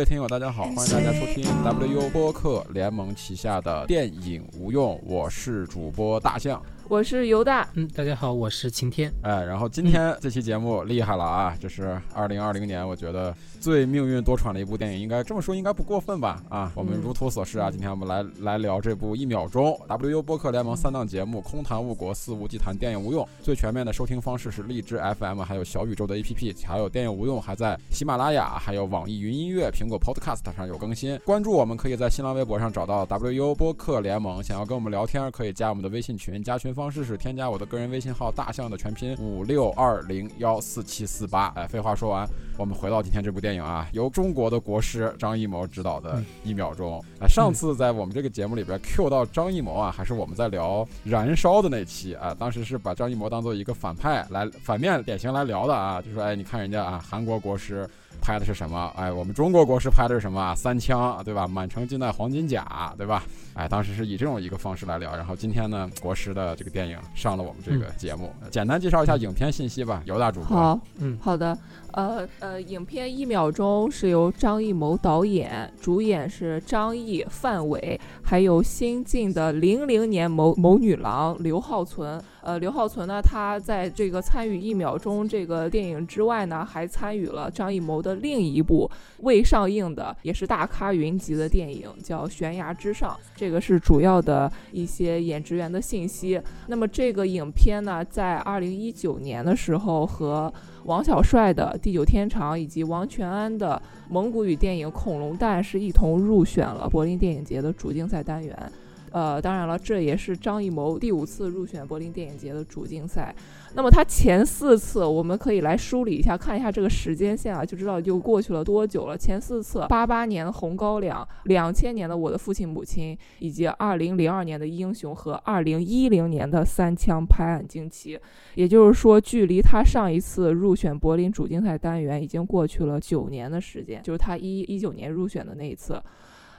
各位听友，大家好，欢迎大家收听 WU 播客联盟旗下的电影无用，我是主播大象。我是犹大，嗯，大家好，我是晴天，哎，然后今天这期节目厉害了啊，这是二零二零年，我觉得最命运多舛的一部电影，应该这么说应该不过分吧？啊，我们如图所示啊，今天我们来来聊这部一秒钟 WU 播客联盟三档节目，空谈误国，肆无忌谈，电影无用。最全面的收听方式是荔枝 FM，还有小宇宙的 APP，还有电影无用还在喜马拉雅，还有网易云音乐、苹果 Podcast 上有更新。关注我们可以在新浪微博上找到 WU 播客联盟，想要跟我们聊天可以加我们的微信群，加群方式是添加我。的个人微信号大象的全拼五六二零幺四七四八。哎，废话说完，我们回到今天这部电影啊，由中国的国师张艺谋执导的《一秒钟》。哎，上次在我们这个节目里边 Q 到张艺谋啊，还是我们在聊《燃烧》的那期啊，当时是把张艺谋当做一个反派来反面典型来聊的啊，就说哎，你看人家啊，韩国国师。拍的是什么？哎，我们中国国师拍的是什么？三枪，对吧？满城尽带黄金甲，对吧？哎，当时是以这种一个方式来聊。然后今天呢，国师的这个电影上了我们这个节目，简单介绍一下影片信息吧。姚大主播，好，嗯，好的。呃呃，影片一秒钟是由张艺谋导演，主演是张译、范伟，还有新晋的零零年某某女郎刘浩存。呃，刘浩存呢，他在这个参与一秒钟这个电影之外呢，还参与了张艺谋的另一部未上映的，也是大咖云集的电影，叫《悬崖之上》。这个是主要的一些演职员的信息。那么这个影片呢，在二零一九年的时候和。王小帅的《地久天长》以及王全安的蒙古语电影《恐龙蛋》是一同入选了柏林电影节的主竞赛单元。呃，当然了，这也是张艺谋第五次入选柏林电影节的主竞赛。那么他前四次，我们可以来梳理一下，看一下这个时间线啊，就知道就过去了多久了。前四次：八八年《红高粱》，两千年的《我的父亲母亲》，以及二零零二年的《英雄》和二零一零年的《三枪拍案惊奇》。也就是说，距离他上一次入选柏林主竞赛单元已经过去了九年的时间，就是他一一九年入选的那一次。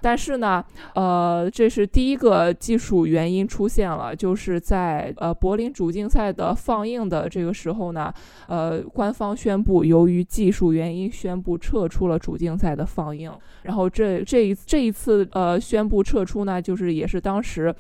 但是呢，呃，这是第一个技术原因出现了，就是在呃柏林主竞赛的放映的这个时候呢，呃，官方宣布由于技术原因宣布撤出了主竞赛的放映。然后这这一这一次呃宣布撤出呢，就是也是当时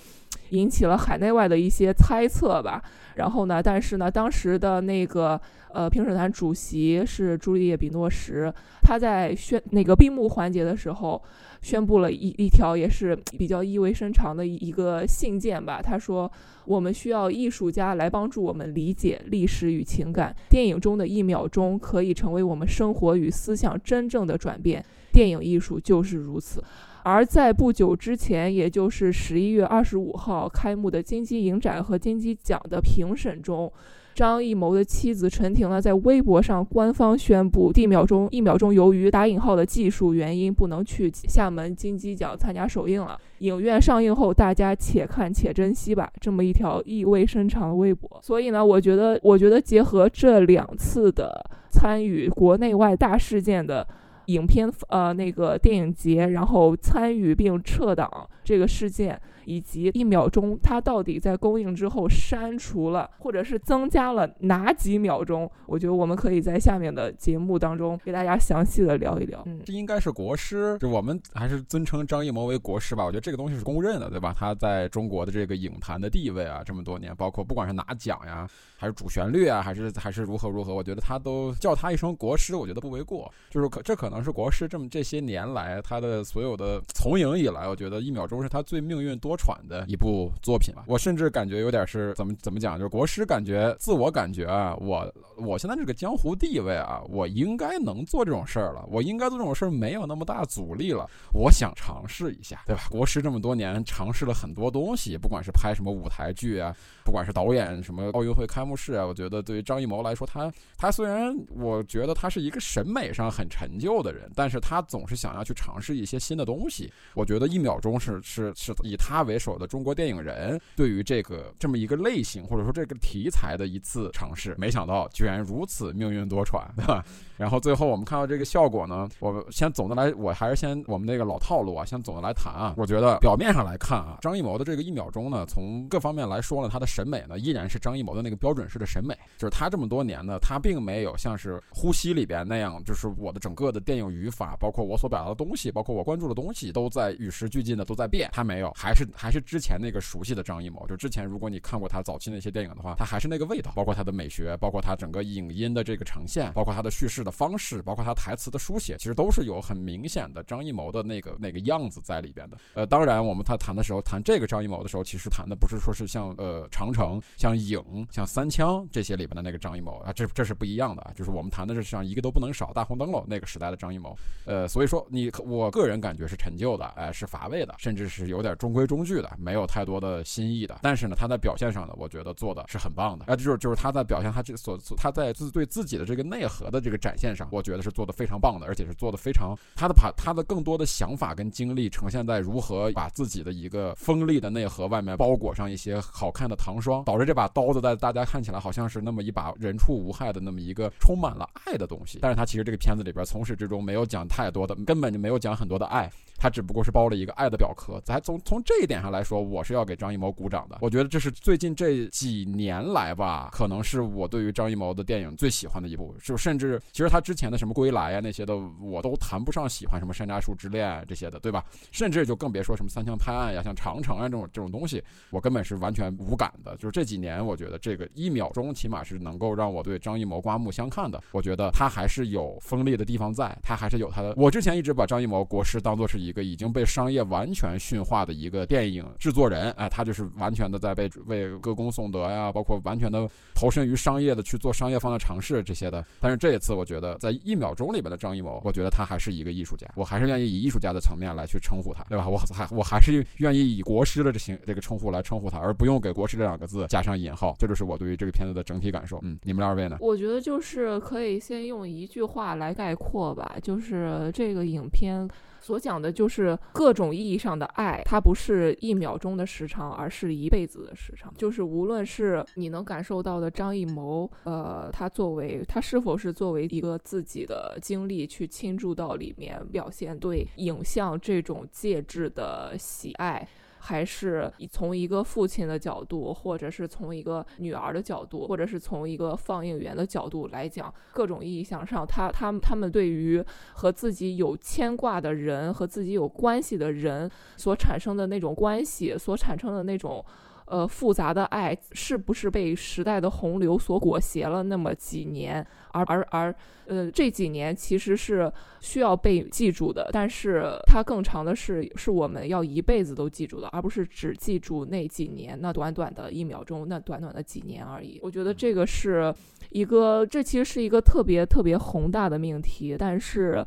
引起了海内外的一些猜测吧。然后呢，但是呢，当时的那个呃评审团主席是朱丽叶·比诺什，他在宣那个闭幕环节的时候。宣布了一一条也是比较意味深长的一个信件吧。他说：“我们需要艺术家来帮助我们理解历史与情感。电影中的一秒钟可以成为我们生活与思想真正的转变。电影艺术就是如此。”而在不久之前，也就是十一月二十五号开幕的金鸡影展和金鸡奖的评审中。张艺谋的妻子陈婷呢，在微博上官方宣布，一秒钟一秒钟由于打引号的技术原因，不能去厦门金鸡奖参加首映了。影院上映后，大家且看且珍惜吧。这么一条意味深长的微博。所以呢，我觉得，我觉得结合这两次的参与国内外大事件的。影片呃，那个电影节，然后参与并撤档这个事件，以及一秒钟，它到底在公映之后删除了，或者是增加了哪几秒钟？我觉得我们可以在下面的节目当中给大家详细的聊一聊。嗯，这应该是国师，就我们还是尊称张艺谋为国师吧。我觉得这个东西是公认的，对吧？他在中国的这个影坛的地位啊，这么多年，包括不管是拿奖呀。还是主旋律啊，还是还是如何如何？我觉得他都叫他一声国师，我觉得不为过。就是可这可能是国师这么这些年来他的所有的从影以来，我觉得一秒钟是他最命运多舛的一部作品吧。我甚至感觉有点是怎么怎么讲，就是国师感觉自我感觉啊，我我现在这个江湖地位啊，我应该能做这种事儿了，我应该做这种事儿没有那么大阻力了。我想尝试一下，对吧？国师这么多年尝试了很多东西，不管是拍什么舞台剧啊，不管是导演什么奥运会开幕。式啊，我觉得对于张艺谋来说，他他虽然我觉得他是一个审美上很陈旧的人，但是他总是想要去尝试一些新的东西。我觉得一秒钟是是是以他为首的中国电影人对于这个这么一个类型或者说这个题材的一次尝试，没想到居然如此命运多舛，对吧？然后最后我们看到这个效果呢，我先总的来，我还是先我们那个老套路啊，先总的来谈啊。我觉得表面上来看啊，张艺谋的这个一秒钟呢，从各方面来说呢，他的审美呢依然是张艺谋的那个标准式的审美，就是他这么多年呢，他并没有像是《呼吸》里边那样，就是我的整个的电影语法，包括我所表达的东西，包括我关注的东西，都在与时俱进的都在变。他没有，还是还是之前那个熟悉的张艺谋。就之前如果你看过他早期那些电影的话，他还是那个味道，包括他的美学，包括他整个影音的这个呈现，包括他的叙事的方式，包括他台词的书写，其实都是有很明显的张艺谋的那个那个样子在里边的。呃，当然我们他谈的时候谈这个张艺谋的时候，其实谈的不是说是像呃长城、像影、像三枪这些里边的那个张艺谋啊，这这是不一样的啊。就是我们谈的是像一个都不能少、大红灯笼那个时代的张艺谋。呃，所以说你我个人感觉是陈旧的，哎，是乏味的，甚至是有点中规中矩的，没有太多的新意的。但是呢，他在表现上呢，我觉得做的是很棒的。哎，就是就是他在表现他这所他在自对自己的这个内核的这个展现线上，我觉得是做的非常棒的，而且是做的非常他的把他的更多的想法跟经历呈现在如何把自己的一个锋利的内核外面包裹上一些好看的糖霜，导致这把刀子在大家看起来好像是那么一把人畜无害的那么一个充满了爱的东西。但是他其实这个片子里边从始至终没有讲太多的，根本就没有讲很多的爱。他只不过是包了一个爱的表壳，咱从从这一点上来说，我是要给张艺谋鼓掌的。我觉得这是最近这几年来吧，可能是我对于张艺谋的电影最喜欢的一部。就甚至其实他之前的什么《归来》呀那些的，我都谈不上喜欢，什么《山楂树之恋》这些的，对吧？甚至就更别说什么《三枪拍案》呀，像《长城》啊这种这种东西，我根本是完全无感的。就是这几年，我觉得这个一秒钟起码是能够让我对张艺谋刮目相看的。我觉得他还是有锋利的地方在，他还是有他的。我之前一直把张艺谋国师当做是一个已经被商业完全驯化的一个电影制作人，哎，他就是完全的在被为歌功颂德呀，包括完全的投身于商业的去做商业方的尝试这些的。但是这一次，我觉得在一秒钟里边的张艺谋，我觉得他还是一个艺术家，我还是愿意以艺术家的层面来去称呼他，对吧？我还我还是愿意以国师的这行这个称呼来称呼他，而不用给国师这两个字加上引号。这就是我对于这个片子的整体感受。嗯，你们二位呢？我觉得就是可以先用一句话来概括吧，就是这个影片。所讲的就是各种意义上的爱，它不是一秒钟的时长，而是一辈子的时长。就是无论是你能感受到的张艺谋，呃，他作为他是否是作为一个自己的经历去倾注到里面，表现对影像这种介质的喜爱。还是从一个父亲的角度，或者是从一个女儿的角度，或者是从一个放映员的角度来讲，各种意义上，他他们他们对于和自己有牵挂的人和自己有关系的人所产生的那种关系，所产生的那种。呃，复杂的爱是不是被时代的洪流所裹挟了那么几年？而而而，呃，这几年其实是需要被记住的，但是它更长的是是我们要一辈子都记住的，而不是只记住那几年、那短短的一秒钟、那短短的几年而已。我觉得这个是一个，这其实是一个特别特别宏大的命题，但是。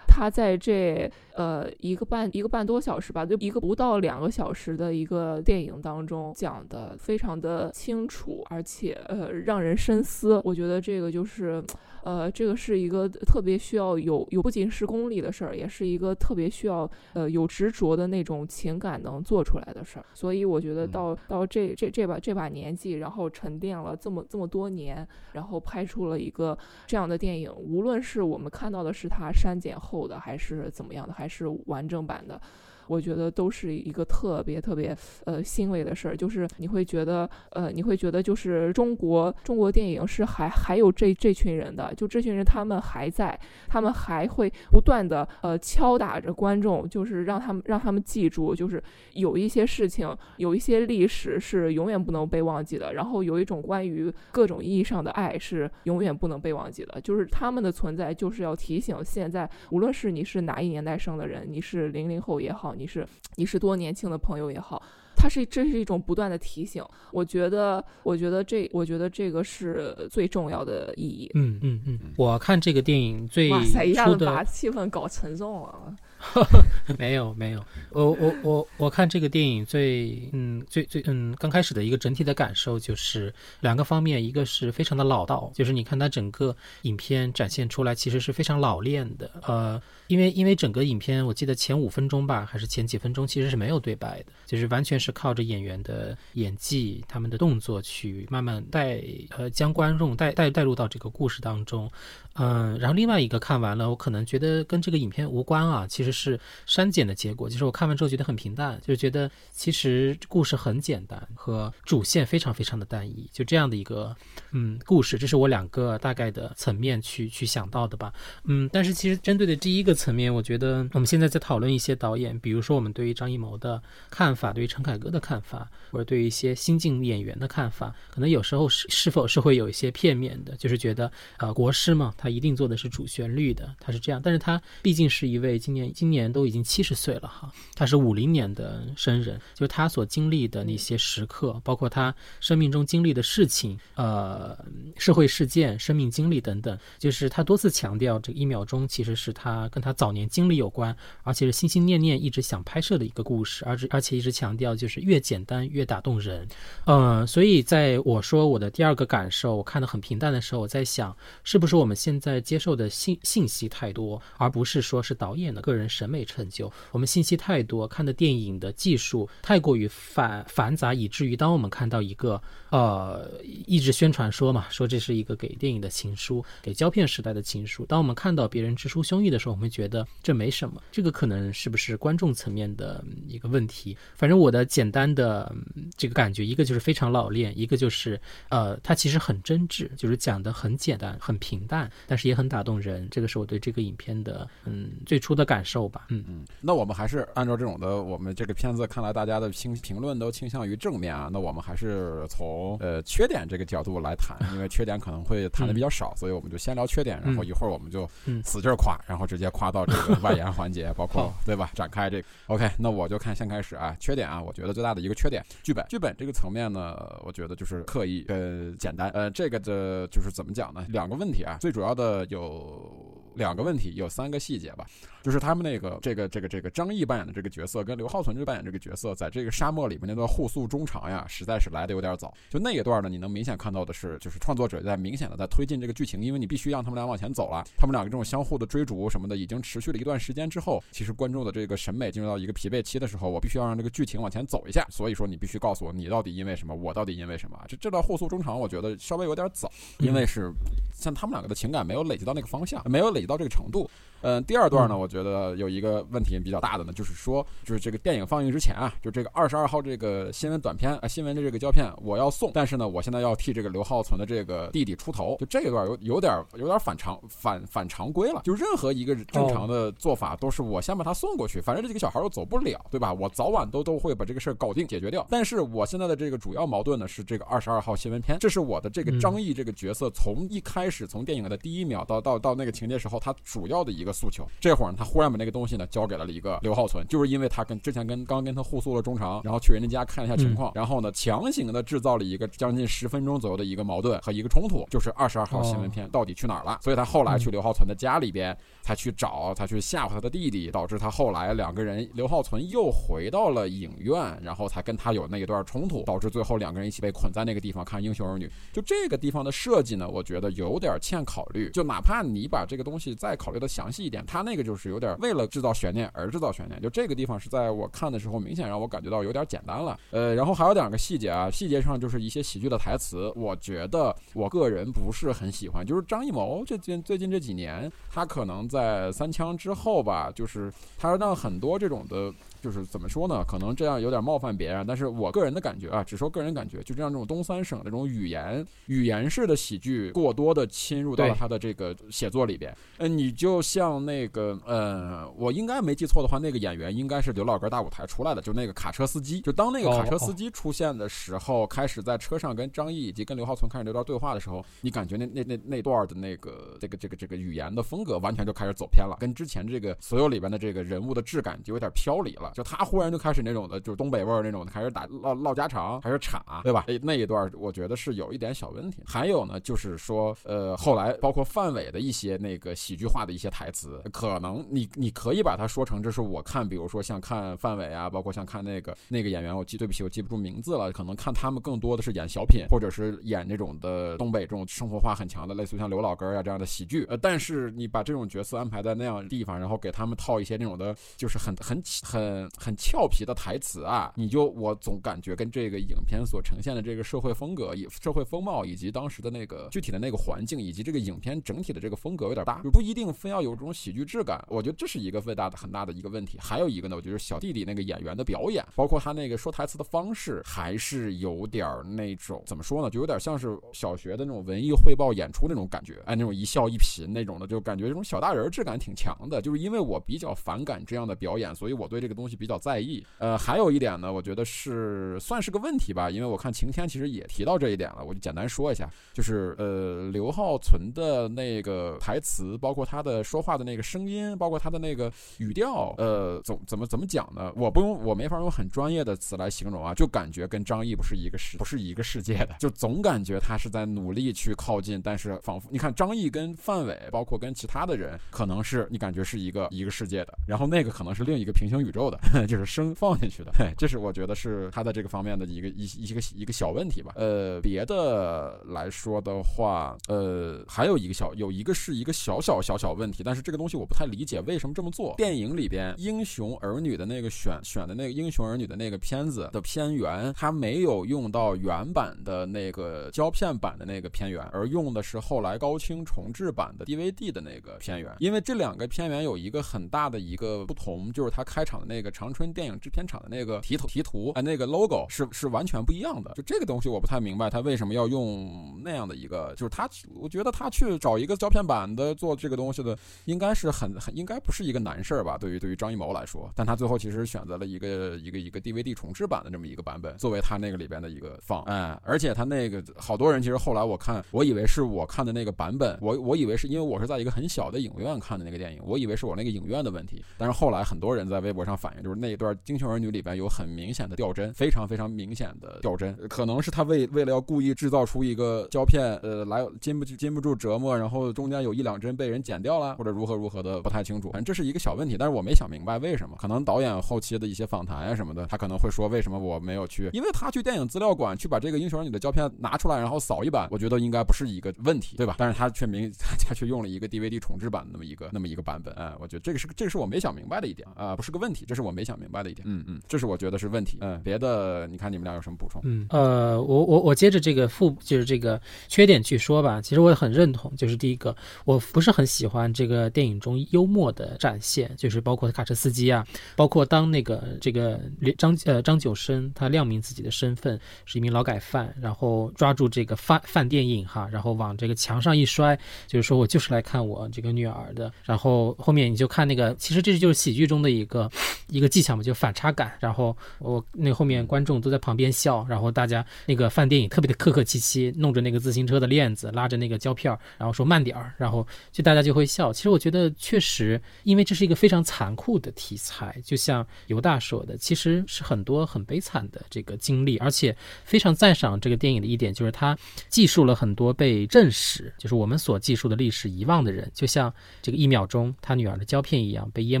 它在这呃一个半一个半多小时吧，就一个不到两个小时的一个电影当中讲的非常的清楚，而且呃让人深思。我觉得这个就是。呃，这个是一个特别需要有有不仅是功力的事儿，也是一个特别需要呃有执着的那种情感能做出来的事儿。所以我觉得到到这这这把这把年纪，然后沉淀了这么这么多年，然后拍出了一个这样的电影，无论是我们看到的是它删减后的，还是怎么样的，还是完整版的。我觉得都是一个特别特别呃欣慰的事儿，就是你会觉得呃你会觉得就是中国中国电影是还还有这这群人的，就这群人他们还在，他们还会不断的呃敲打着观众，就是让他们让他们记住，就是有一些事情有一些历史是永远不能被忘记的，然后有一种关于各种意义上的爱是永远不能被忘记的，就是他们的存在就是要提醒现在无论是你是哪一年代生的人，你是零零后也好。你是你是多年轻的朋友也好，他是这是一种不断的提醒。我觉得，我觉得这，我觉得这个是最重要的意义。嗯嗯嗯，我看这个电影最哇塞，一下子把气氛搞沉重了。没有没有，我我我我看这个电影最嗯最最嗯刚开始的一个整体的感受就是两个方面，一个是非常的老道，就是你看它整个影片展现出来其实是非常老练的，呃，因为因为整个影片我记得前五分钟吧还是前几分钟其实是没有对白的，就是完全是靠着演员的演技、他们的动作去慢慢带呃将观众带带带入到这个故事当中，嗯，然后另外一个看完了，我可能觉得跟这个影片无关啊，其实。实是删减的结果。就是我看完之后觉得很平淡，就是觉得其实故事很简单，和主线非常非常的单一，就这样的一个嗯故事，这是我两个大概的层面去去想到的吧。嗯，但是其实针对的第一个层面，我觉得我们现在在讨论一些导演，比如说我们对于张艺谋的看法，对于陈凯歌的看法，或者对于一些新晋演员的看法，可能有时候是是否是会有一些片面的，就是觉得呃国师嘛，他一定做的是主旋律的，他是这样，但是他毕竟是一位今年今年都已经七十岁了哈，他是五零年的生人，就是他所经历的那些时刻，包括他生命中经历的事情，呃，社会事件、生命经历等等，就是他多次强调，这一秒钟其实是他跟他早年经历有关，而且是心心念念一直想拍摄的一个故事，而且而且一直强调就是越简单越打动人，嗯，所以在我说我的第二个感受，我看的很平淡的时候，我在想，是不是我们现在接受的信信息太多，而不是说是导演的个人审美成就，我们信息太多，看的电影的技术太过于繁繁杂，以至于当我们看到一个呃一直宣传说嘛，说这是一个给电影的情书，给胶片时代的情书，当我们看到别人直抒胸臆的时候，我们觉得这没什么，这个可能是不是观众层面的一个问题？反正我的简单的这个感觉，一个就是非常老练，一个就是呃，它其实很真挚，就是讲的很简单、很平淡，但是也很打动人。这个是我对这个影片的嗯最初的感受吧。嗯嗯，那我们还是按照这种的，我们这个片子看来大家的评评论都倾向于正面啊。那我们还是从呃缺点这个角度来谈，因为缺点可能会谈的比较少，所以我们就先聊缺点，然后一会儿我们就使劲夸，然后直接夸到这个外延环节，包括对吧？展开这个 OK，那我就看先开始啊。缺点啊，我觉得最大的一个缺点，剧本剧本这个层面呢，我觉得就是刻意呃简单。呃，这个的就是怎么讲呢？两个问题啊，最主要的有。两个问题，有三个细节吧，就是他们那个这个这个这个张译扮演的这个角色跟刘浩存这扮演这个角色，在这个沙漠里面那段互诉衷肠呀，实在是来的有点早。就那一段呢，你能明显看到的是，就是创作者在明显的在推进这个剧情，因为你必须让他们俩往前走了。他们两个这种相互的追逐什么的，已经持续了一段时间之后，其实观众的这个审美进入到一个疲惫期的时候，我必须要让这个剧情往前走一下。所以说，你必须告诉我你到底因为什么，我到底因为什么。这这段互诉衷肠，我觉得稍微有点早，因为是像他们两个的情感没有累积到那个方向，没有累积到这个程度。嗯，第二段呢，我觉得有一个问题比较大的呢，就是说，就是这个电影放映之前啊，就这个二十二号这个新闻短片啊，新闻的这个胶片我要送，但是呢，我现在要替这个刘浩存的这个弟弟出头，就这一段有有点有点反常反反常规了。就任何一个正常的做法都是我先把他送过去，反正这几个小孩又走不了，对吧？我早晚都都会把这个事儿搞定解决掉。但是我现在的这个主要矛盾呢是这个二十二号新闻片，这是我的这个张译这个角色从一开始从电影的第一秒到到到那个情节时候，他主要的一个诉求。这会儿他忽然把那个东西呢交给了一个刘浩存，就是因为他跟之前跟刚跟他互诉了衷肠，然后去人家家看了一下情况，然后呢强行的制造了一个将近十分钟左右的一个矛盾和一个冲突，就是二十二号新闻片到底去哪儿了？所以他后来去刘浩存的家里边，他去找他去吓唬他的弟弟，导致他后来两个人刘浩存又回到了影院，然后才跟他有那一段冲突，导致最后两个人一起被捆在那个地方看《英雄儿女》。就这个地方的设计呢，我觉得有点欠考虑。就哪怕你把这个东西再考虑的详细一点，他那个就是有点为了制造悬念而制造悬念。就这个地方是在我看的时候，明显让我感觉到有点简单了。呃，然后还有两个细节啊，细节上就是一些喜剧的台词，我觉得我个人不是很喜欢。就是张艺谋这近最近这几年，他可能在在三枪之后吧，就是他让很多这种的。就是怎么说呢？可能这样有点冒犯别人，但是我个人的感觉啊，只说个人感觉，就这样这种东三省这种语言语言式的喜剧，过多的侵入到了他的这个写作里边。嗯，你就像那个，呃，我应该没记错的话，那个演员应该是刘老根大舞台出来的，就那个卡车司机。就当那个卡车司机出现的时候，开始在车上跟张译以及跟刘浩存开始这段对话的时候，你感觉那那那那段的那个这个这个这个语言的风格完全就开始走偏了，跟之前这个所有里边的这个人物的质感就有点飘离了。就他忽然就开始那种的，就是东北味儿那种的，开始打唠唠家常，开始插，对吧？那一段我觉得是有一点小问题。还有呢，就是说，呃，后来包括范伟的一些那个喜剧化的一些台词，可能你你可以把它说成这是我看，比如说像看范伟啊，包括像看那个那个演员，我记对不起，我记不住名字了，可能看他们更多的是演小品，或者是演那种的东北这种生活化很强的，类似于像刘老根啊这样的喜剧。呃，但是你把这种角色安排在那样地方，然后给他们套一些那种的，就是很很很很。俏皮的台词啊，你就我总感觉跟这个影片所呈现的这个社会风格、以社会风貌以及当时的那个具体的那个环境以及这个影片整体的这个风格有点大，就不一定非要有这种喜剧质感，我觉得这是一个最大的很大的一个问题。还有一个呢，我觉得小弟弟那个演员的表演，包括他那个说台词的方式，还是有点那种怎么说呢，就有点像是小学的那种文艺汇报演出那种感觉，哎，那种一笑一颦那种的，就感觉这种小大人质感挺强的。就是因为我比较反感这样的表演，所以我对这个东西就比较在意。呃，还有一点呢，我觉得是算是个问题吧，因为我看晴天其实也提到这一点了，我就简单说一下，就是呃，刘浩存的那个台词，包括他的说话的那个声音，包括他的那个语调，呃，怎怎么怎么讲呢？我不用，我没法用很专业的词来形容啊，就感觉跟张译不是一个世，不是一个世界的，就总感觉他是在努力去靠近，但是仿佛你看张译跟范伟，包括跟其他的人，可能是你感觉是一个一个世界的，然后那个可能是另一个平行宇宙的，就是声放进去的，这是我觉得是他在这个方面的一个一一个一个小问题吧。呃，别的来说的话，呃，还有一个小有一个是一个小小小小问题，但是这个东西我不太理解为什么这么做。电影里边《英雄儿女》的那个选选的那个《英雄儿女》的那个片子的片源，它没有用到原版的那个胶片版的那个片源，而用的是后来高清重制版的 DVD 的那个片源。因为这两个片源有一个很大的一个不同，就是它开场的那个长春电影制片厂的那个题图题图啊，那个 logo 是是完全不一样的。就这个东西我不太明白，他为什么要用那样的一个，就是他，我觉得他去找一个胶片版的做这个东西的，应该是很很应该不是一个难事儿吧？对于对于张艺谋来说，但他最后其实选择了一个一个一个 DVD 重制版的这么一个版本，作为他那个里边的一个放，哎，而且他那个好多人其实后来我看，我以为是我看的那个版本，我我以为是因为我是在一个很小的影院看的那个电影，我以为是我那个影院的问题，但是后来很多人在微博上反映，就是那一段《英雄儿女》里边有很明显的掉帧，非常非常明显的掉帧，可能是他为为了要故意制造出一个胶片，呃，来禁不禁不住折磨，然后中间有一两帧被人剪掉了，或者如何如何的，不太清楚。反正这是一个小问题，但是我没想明白为什么。可能导演后期的一些访谈啊什么的，他可能会说为什么我没有去，因为他去电影资料馆去把这个《英雄儿女》的胶片拿出来，然后扫一版，我觉得应该不是一个问题，对吧？但是他却明 他却用了一个 DVD 重制版那么一个那么一个版本，哎，我觉得这个是这个是我没想明白的一点啊，不是个问题，这是我没想明白的一点。嗯嗯，这是我觉得是问题。嗯，别的你看你们俩有什么补充？嗯呃，我我我接着这个负就是这个缺点去说吧。其实我也很认同，就是第一个，我不是很喜欢这个电影中幽默的展现，就是包括卡车司机啊，包括当那个这个张呃张九生他亮明自己的身份是一名劳改犯，然后抓住这个饭饭店影哈，然后往这个墙上一摔，就是说我就是来看我这个女儿的。然后后面你就看那个，其实这就是喜剧中的一个一个技巧嘛，就反差感。然后我那后面观众都在旁边笑，然后大家那个饭店也特别的客客气气，弄着那个自行车的链子，拉着那个胶片，然后说慢点儿，然后就大家就会笑。其实我觉得确实，因为这是一个非常残酷的题材，就像犹大说的，其实是很多很悲惨的这个经历，而且非常赞赏这个电影的一点就是它记述了很多被正史，就是我们所记述的历史遗忘的人，就像这个一秒钟他女儿的胶片一样，被淹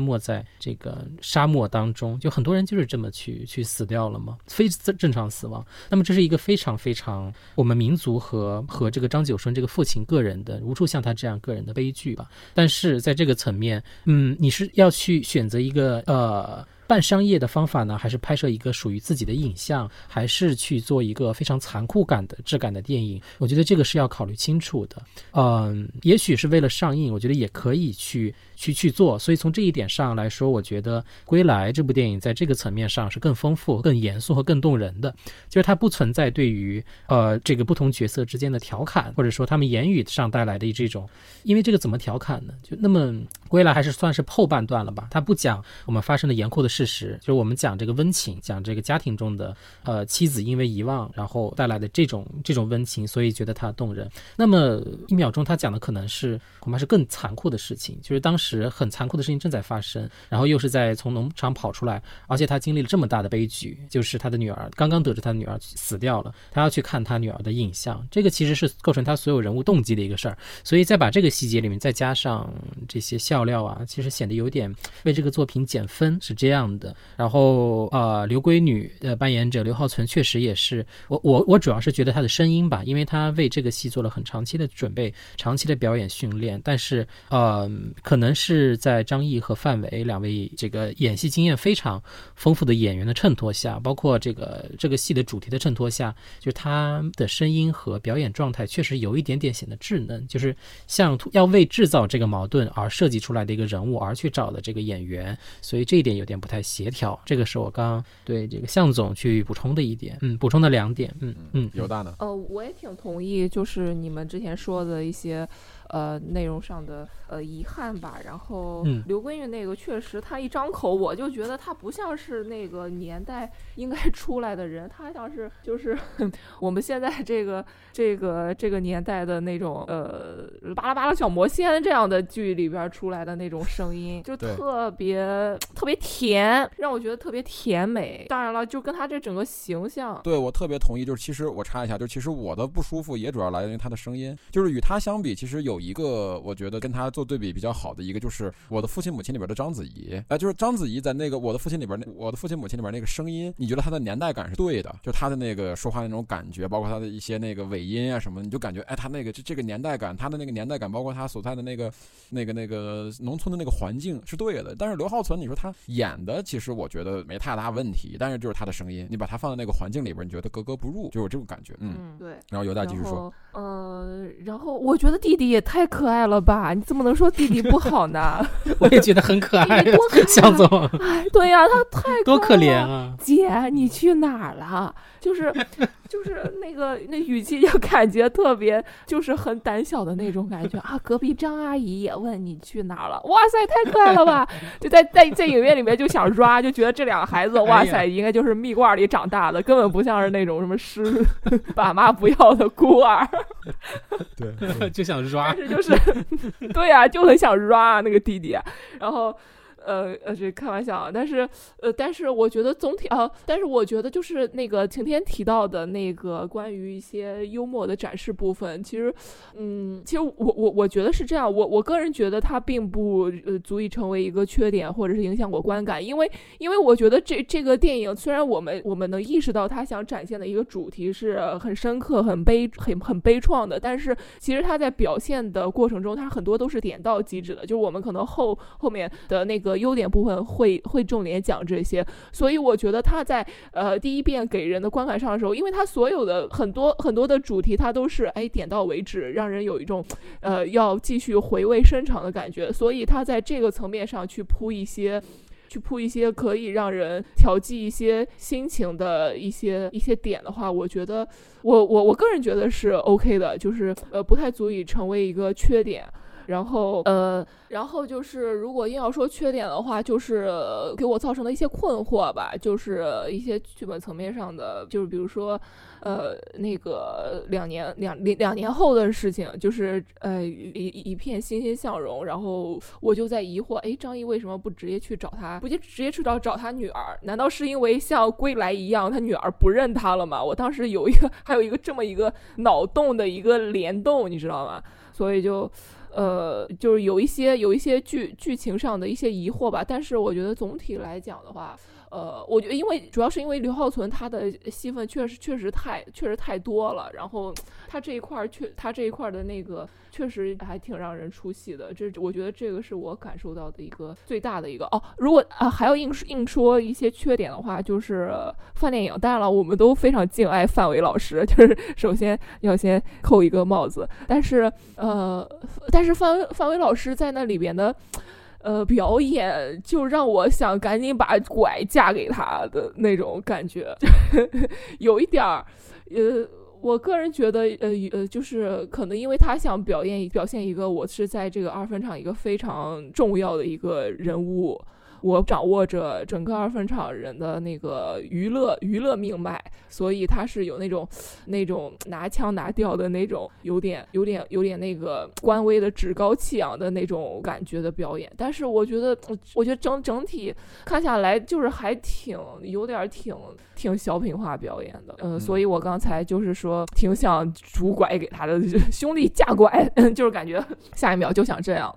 没在这个沙漠我当中，就很多人就是这么去去死掉了嘛，非正常死亡。那么这是一个非常非常我们民族和和这个张九生这个父亲个人的无处像他这样个人的悲剧吧。但是在这个层面，嗯，你是要去选择一个呃。半商业的方法呢，还是拍摄一个属于自己的影像，还是去做一个非常残酷感的质感的电影？我觉得这个是要考虑清楚的。嗯，也许是为了上映，我觉得也可以去去去做。所以从这一点上来说，我觉得《归来》这部电影在这个层面上是更丰富、更严肃和更动人的。就是它不存在对于呃这个不同角色之间的调侃，或者说他们言语上带来的这种，因为这个怎么调侃呢？就那么《归来》还是算是后半段了吧？他不讲我们发生的严酷的事实，就是我们讲这个温情，讲这个家庭中的呃妻子因为遗忘然后带来的这种这种温情，所以觉得它动人。那么一秒钟他讲的可能是恐怕是更残酷的事情，就是当时时很残酷的事情正在发生，然后又是在从农场跑出来，而且他经历了这么大的悲剧，就是他的女儿刚刚得知他的女儿死掉了，他要去看他女儿的影像，这个其实是构成他所有人物动机的一个事儿。所以再把这个细节里面再加上这些笑料啊，其实显得有点为这个作品减分，是这样。的，然后呃，刘闺女的扮演者刘浩存确实也是我我我主要是觉得他的声音吧，因为他为这个戏做了很长期的准备，长期的表演训练。但是呃，可能是在张译和范伟两位这个演戏经验非常丰富的演员的衬托下，包括这个这个戏的主题的衬托下，就他的声音和表演状态确实有一点点显得稚嫩，就是像要为制造这个矛盾而设计出来的一个人物而去找的这个演员，所以这一点有点不太协调。这个是我刚刚对这个向总去补充的一点，嗯，补充的两点，嗯嗯，有大呢？呃，我也挺同意，就是你们之前说的一些。呃，内容上的呃遗憾吧。然后刘闺女那个确实，她一张口，我就觉得她不像是那个年代应该出来的人，她像是就是 我们现在这个这个这个年代的那种呃巴拉巴拉小魔仙这样的剧里边出来的那种声音，就特别特别甜，让我觉得特别甜美。当然了，就跟她这整个形象，对我特别同意。就是其实我插一下，就其实我的不舒服也主要来源于她的声音，就是与她相比，其实有。有一个我觉得跟他做对比比较好的一个，就是我的父亲母亲里边的章子怡，哎，就是章子怡在那个我的父亲里边那我的父亲母亲里边那个声音，你觉得他的年代感是对的，就他的那个说话那种感觉，包括他的一些那个尾音啊什么，你就感觉哎，他那个这这个年代感，他的那个年代感，包括他所在的那个那个那个农村的那个环境是对的。但是刘浩存，你说他演的其实我觉得没太大问题，但是就是他的声音，你把他放在那个环境里边，你觉得格格不入，就有这种感觉。嗯，对。然后犹大继续说，呃，然后我觉得弟弟也。太可爱了吧！你怎么能说弟弟不好呢？我也觉得很可爱，多可爱！向总，哎对呀，他太多可怜啊！姐，你去哪儿了？就是，就是那个那语气就感觉特别，就是很胆小的那种感觉啊！隔壁张阿姨也问你去哪儿了？哇塞，太可爱了吧！就在在在影院里面就想抓，就觉得这两个孩子，哇塞，应该就是蜜罐里长大的，根本不像是那种什么失 爸妈不要的孤儿。对，就想抓，但是就是，对呀，就很想抓那个弟弟，然后。呃呃，这开玩笑啊，但是呃，但是我觉得总体啊，但是我觉得就是那个晴天提到的那个关于一些幽默的展示部分，其实，嗯，其实我我我觉得是这样，我我个人觉得它并不呃足以成为一个缺点，或者是影响我观感，因为因为我觉得这这个电影虽然我们我们能意识到他想展现的一个主题是很深刻、很悲、很很悲怆的，但是其实他在表现的过程中，他很多都是点到即止的，就是我们可能后后面的那个。优点部分会会重点讲这些，所以我觉得他在呃第一遍给人的观感上的时候，因为他所有的很多很多的主题，他都是哎点到为止，让人有一种呃要继续回味深长的感觉，所以他在这个层面上去铺一些，去铺一些可以让人调剂一些心情的一些一些点的话，我觉得我我我个人觉得是 OK 的，就是呃不太足以成为一个缺点。然后，呃，然后就是，如果硬要说缺点的话，就是给我造成的一些困惑吧，就是一些剧本层面上的，就是比如说，呃，那个两年两两两年后的事情，就是呃一一片欣欣向荣，然后我就在疑惑，哎，张译为什么不直接去找他，不就直接去找找他女儿？难道是因为像归来一样，他女儿不认他了吗？我当时有一个 还有一个这么一个脑洞的一个联动，你知道吗？所以就。呃，就是有一些有一些剧剧情上的一些疑惑吧，但是我觉得总体来讲的话。呃，我觉得，因为主要是因为刘浩存他的戏份确实确实太确实太多了，然后他这一块儿确他这一块儿的那个确实还挺让人出戏的，这我觉得这个是我感受到的一个最大的一个哦。如果啊还要硬硬说一些缺点的话，就是范电影。当然了，我们都非常敬爱范伟老师，就是首先要先扣一个帽子。但是呃，但是范范伟老师在那里边的。呃，表演就让我想赶紧把拐嫁给他的那种感觉，有一点儿，呃，我个人觉得，呃呃，就是可能因为他想表演表现一个我是在这个二分场一个非常重要的一个人物。我掌握着整个二分场人的那个娱乐娱乐命脉，所以他是有那种那种拿腔拿调的那种，有点有点有点那个官威的趾高气扬的那种感觉的表演。但是我觉得，我觉得整整体看下来就是还挺有点挺挺小品化表演的。嗯，所以我刚才就是说挺想拄拐给他的兄弟架拐，就是感觉下一秒就想这样。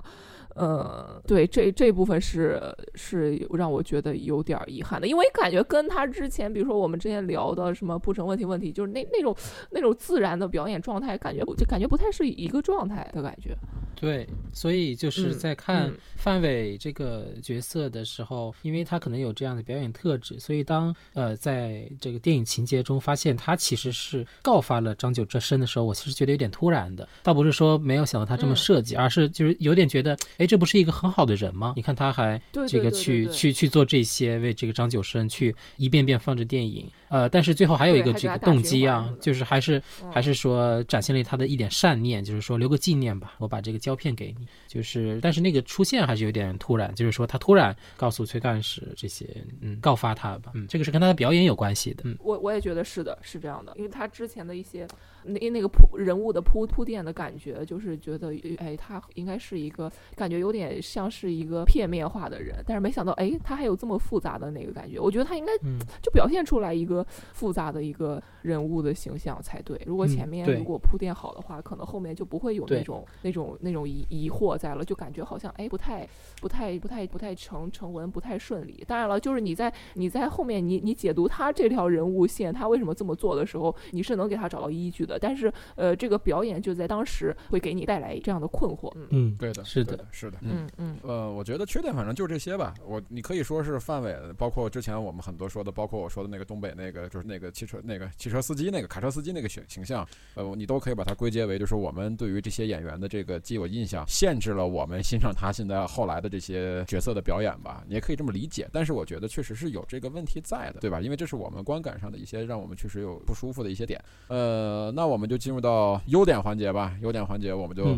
呃，对，这这部分是是让我觉得有点遗憾的，因为感觉跟他之前，比如说我们之前聊的什么不成问题问题，就是那那种那种自然的表演状态，感觉就感觉不太是一个状态的感觉。对，所以就是在看范伟这个角色的时候，因为他可能有这样的表演特质，所以当呃在这个电影情节中发现他其实是告发了张九这身的时候，我其实觉得有点突然的，倒不是说没有想到他这么设计，而是就是有点觉得。哎，这不是一个很好的人吗？你看他还这个去去去做这些，为这个张九生去一遍遍放着电影，呃，但是最后还有一个这个动机啊就是还是嗯。还是说展现了他的一点善念，就是说留个纪念吧，我把这个胶片给你，就是但是那个出现还是有点突然，就是说他突然告诉崔干事这些，嗯，告发他吧，嗯，这个是跟他的表演有关系的，嗯。我我也觉得是的，是这样的，因为他之前的一些那那个铺人物的铺铺垫的感觉，就是觉得哎，他应该是一个感觉有点像是一个片面化的人，但是没想到哎，他还有这么复杂的那个感觉。我觉得他应该嗯就表现出来一个复杂的一个人物的形象才对。如果嗯前面如果铺垫好的话，可能后面就不会有那种那种那种疑疑惑在了，就感觉好像哎不太不太不太不太成成文，不太顺利。当然了，就是你在你在后面你你解读他这条人物线，他为什么这么做的时候，你是能给他找到依据的。但是呃，这个表演就在当时会给你带来这样的困惑。嗯嗯，对的，是的的，是的，嗯嗯呃，我觉得缺点反正就这些吧。我你可以说是范伟，包括之前我们很多说的，包括我说的那个东北那个，就是那个汽车那个汽车司机那个卡车司机那个形形象，呃，你都可以把它归结为就是我们对于这些演员的这个既有印象，限制了我们欣赏他现在后来的这些角色的表演吧。你也可以这么理解。但是我觉得确实是有这个问题在的，对吧？因为这是我们观感上的一些让我们确实有不舒服的一些点。呃，那我们就进入到优点环节吧。优点环节我们就。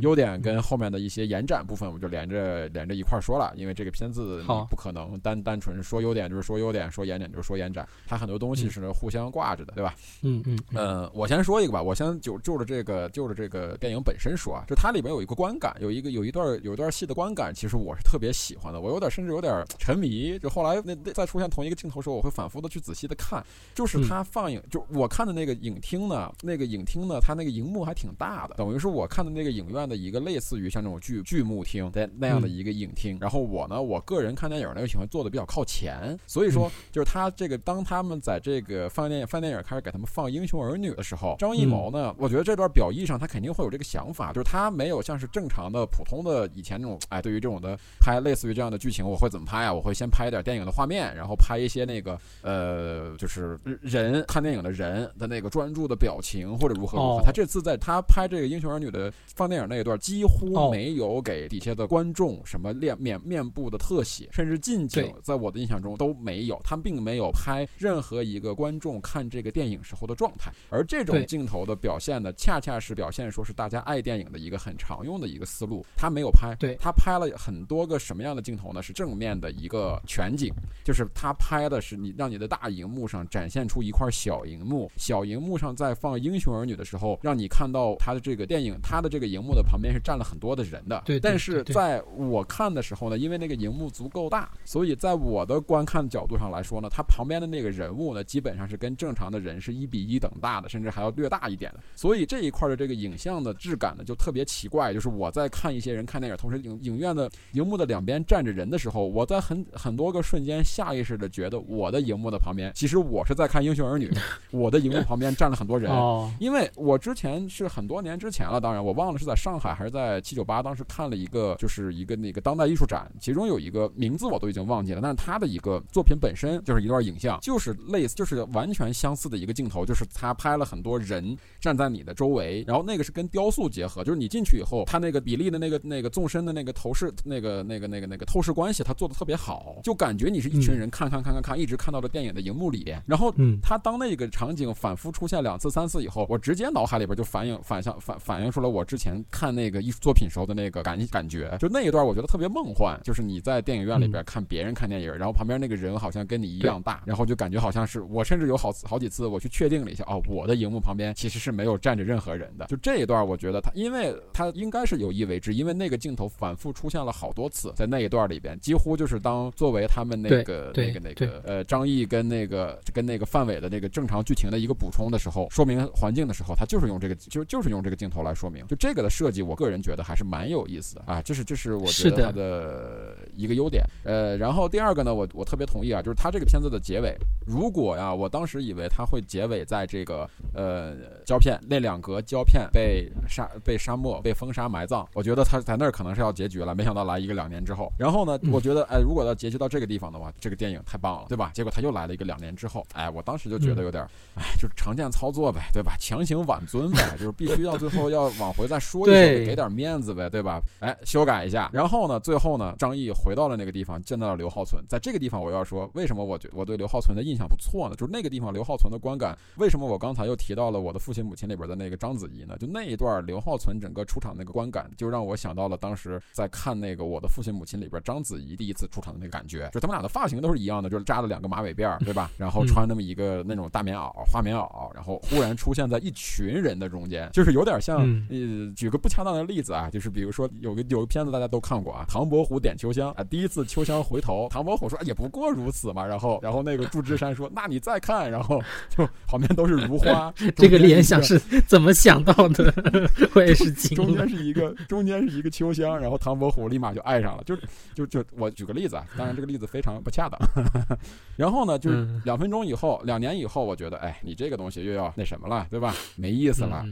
优点跟后面的一些延展部分，我们就连着连着一块儿说了，因为这个片子你不可能单单纯说优点就是说优点，说延展就是说延展，它很多东西嗯是互相挂着的，对吧？嗯嗯嗯呃，我先说一个吧，我先就就着这个就着这个电影本身说啊，就它里边有一个观感，有一个有一段有一段戏的观感，其实我是特别喜欢的，我有点甚至有点沉迷。就后来那那再出现同一个镜头的时候，我会反复的去仔细的看，就是嗯它放映，就我看的那个影厅呢，那个影厅呢，它那个荧幕还挺大的，等于是我看的那个影院的一个类似于像这种剧剧目厅的那样的一个影厅。然后我呢，我个人看电影呢又喜欢坐的比较靠前，所以说就是他这个当他们在这个放电影放电影开始给他们放《英雄儿女》的时候，张艺谋呢，我觉得这段表意上他肯定会有这个想法，就是他没有像是正常的普通的以前那种，哎，对于这种的拍类似于这样的剧情，我会怎么拍啊？我会先拍一点电影的画面，然后拍一些那个呃，就是人看电影的人的那个专注的表情或者如何如何。哦他这次在他拍这个《英雄儿女》的放电影那一段，几乎哦没有给底下的观众什么脸面面部的特写，甚至近景，在我的印象中都没有。他并没有拍任何一个观众看这个电影时候的状态，而这种镜头的表现呢，恰恰是表现说是大家爱电影的一个很常用的一个思路。他没有拍，对他拍了很多个什么样的镜头呢？是正面的一个全景，就是他拍的是你让你的大荧幕上展现出一块小荧幕，小荧幕上再放《英雄儿女》的时候，让你看到他的这个电影，他的这个荧幕的旁边是站了很多的人的。对对但是在我看的时候呢，因为那个荧幕足够大，所以在我的观看角度上来说呢，他旁边的那个人物呢，基本上是跟正常的人是一比一等大的，甚至还要略大一点的。所以这一块的这个影像的质感呢，就特别奇怪。就是我在看一些人看电影，同时影影院的荧幕的两边站着人的时候，我在很很多个瞬间下意识的觉得我的荧幕的旁边，其实我是在看《英雄儿女》，我的荧幕旁边站了很多人。哦，因为我之前是很多年之前了，当然我忘了是在上海还是在七九八，当时看了一个就是一个那个当代艺术展，其中有一个名字我都已经忘记了，但是他的一个作品本身就是一段影像，就是类似就是完全相似的一个镜头，就是他拍了很多人站在你的周围，然后那个是跟雕塑结合，就是你进去以后，他那个比例的那个那个纵深的那个头视那个那个那个那个透视关系，他做的特别好，就感觉你是一群人看看看看看，一直看到了电影的荧幕里，然后嗯他当那个场景反复出现两次、三次以后，我直接脑海里边就反映、反向、反反映出了我之前看那个艺术作品时候的那个感感觉。就那一段，我觉得特别梦幻，就是你在电影院里边看别人看电影，然后旁边那个人好像跟你一样大，然后就感觉好像是我，甚至有好好几次我去确定了一下，哦，我的荧幕旁边其实是没有站着任何人的。就这一段，我觉得他，因为他应该是有意为之，因为那个镜头反复出现了好多次，在那一段里边，几乎就是当作为他们那个那个那个呃张译跟那个跟那个范伟的那个正常剧情的一个补充的时候，说明环境的时候，他就是用这个就就是用这个镜头来说明。就这个的设计，我个人觉得还是蛮有意思的啊，这是这是我觉得它的一个优点。呃，然后第二个呢，我我特别同意啊，就是它这个片子的结尾，如果呀，我当时以为他会结尾在这个呃胶片那两格胶片被沙被沙漠被风沙埋葬，我觉得他在那儿可能是要结局了。没想到来一个两年之后，然后呢，我觉得哎，如果要结局到这个地方的话，这个电影太棒了，对吧？结果他又来了一个两年之后，哎，我当时就觉得有点，哎，就是常见操作呗，对吧？强行挽尊呗，就是必须要最后要往回再说一 说，给点面子呗，对吧？哎，修改一下，然后呢，最后呢，张译回到了那个地方，见到了刘浩存。在这个地方，我要说，为什么我觉我对刘浩存的印象不错呢？就是那个地方刘浩存的观感，为什么我刚才又提到了我的父亲母亲里边的那个章子怡呢？就那一段刘浩存整个出场那个观感，就让我想到了当时在看那个我的父亲母亲里边章子怡第一次出场的那个感觉，就他们俩的发型都是一样的，就是扎了两个马尾辫，对吧？然后穿那么一个那种大棉袄、花棉袄，然后忽然出现在一群人的中间，就是有点像呃，举个不恰当的例子啊，就是比如说有个有个片子大家都看过啊，唐伯虎点秋香啊，第一次秋香回头，唐伯虎说也不过如此嘛，然后然后那个祝枝山说那你再看，然后就旁边都是如花，这个联想是怎么想到的？我也是惊中间是一个中间是一个秋香，然后唐伯虎立马就爱上了，就就就我举个例子啊，当然这个例子非常不恰当。然后呢，就是两分钟以后，两年以后，我觉得哎，你这个东西又要那什么了，对吧？没意思了，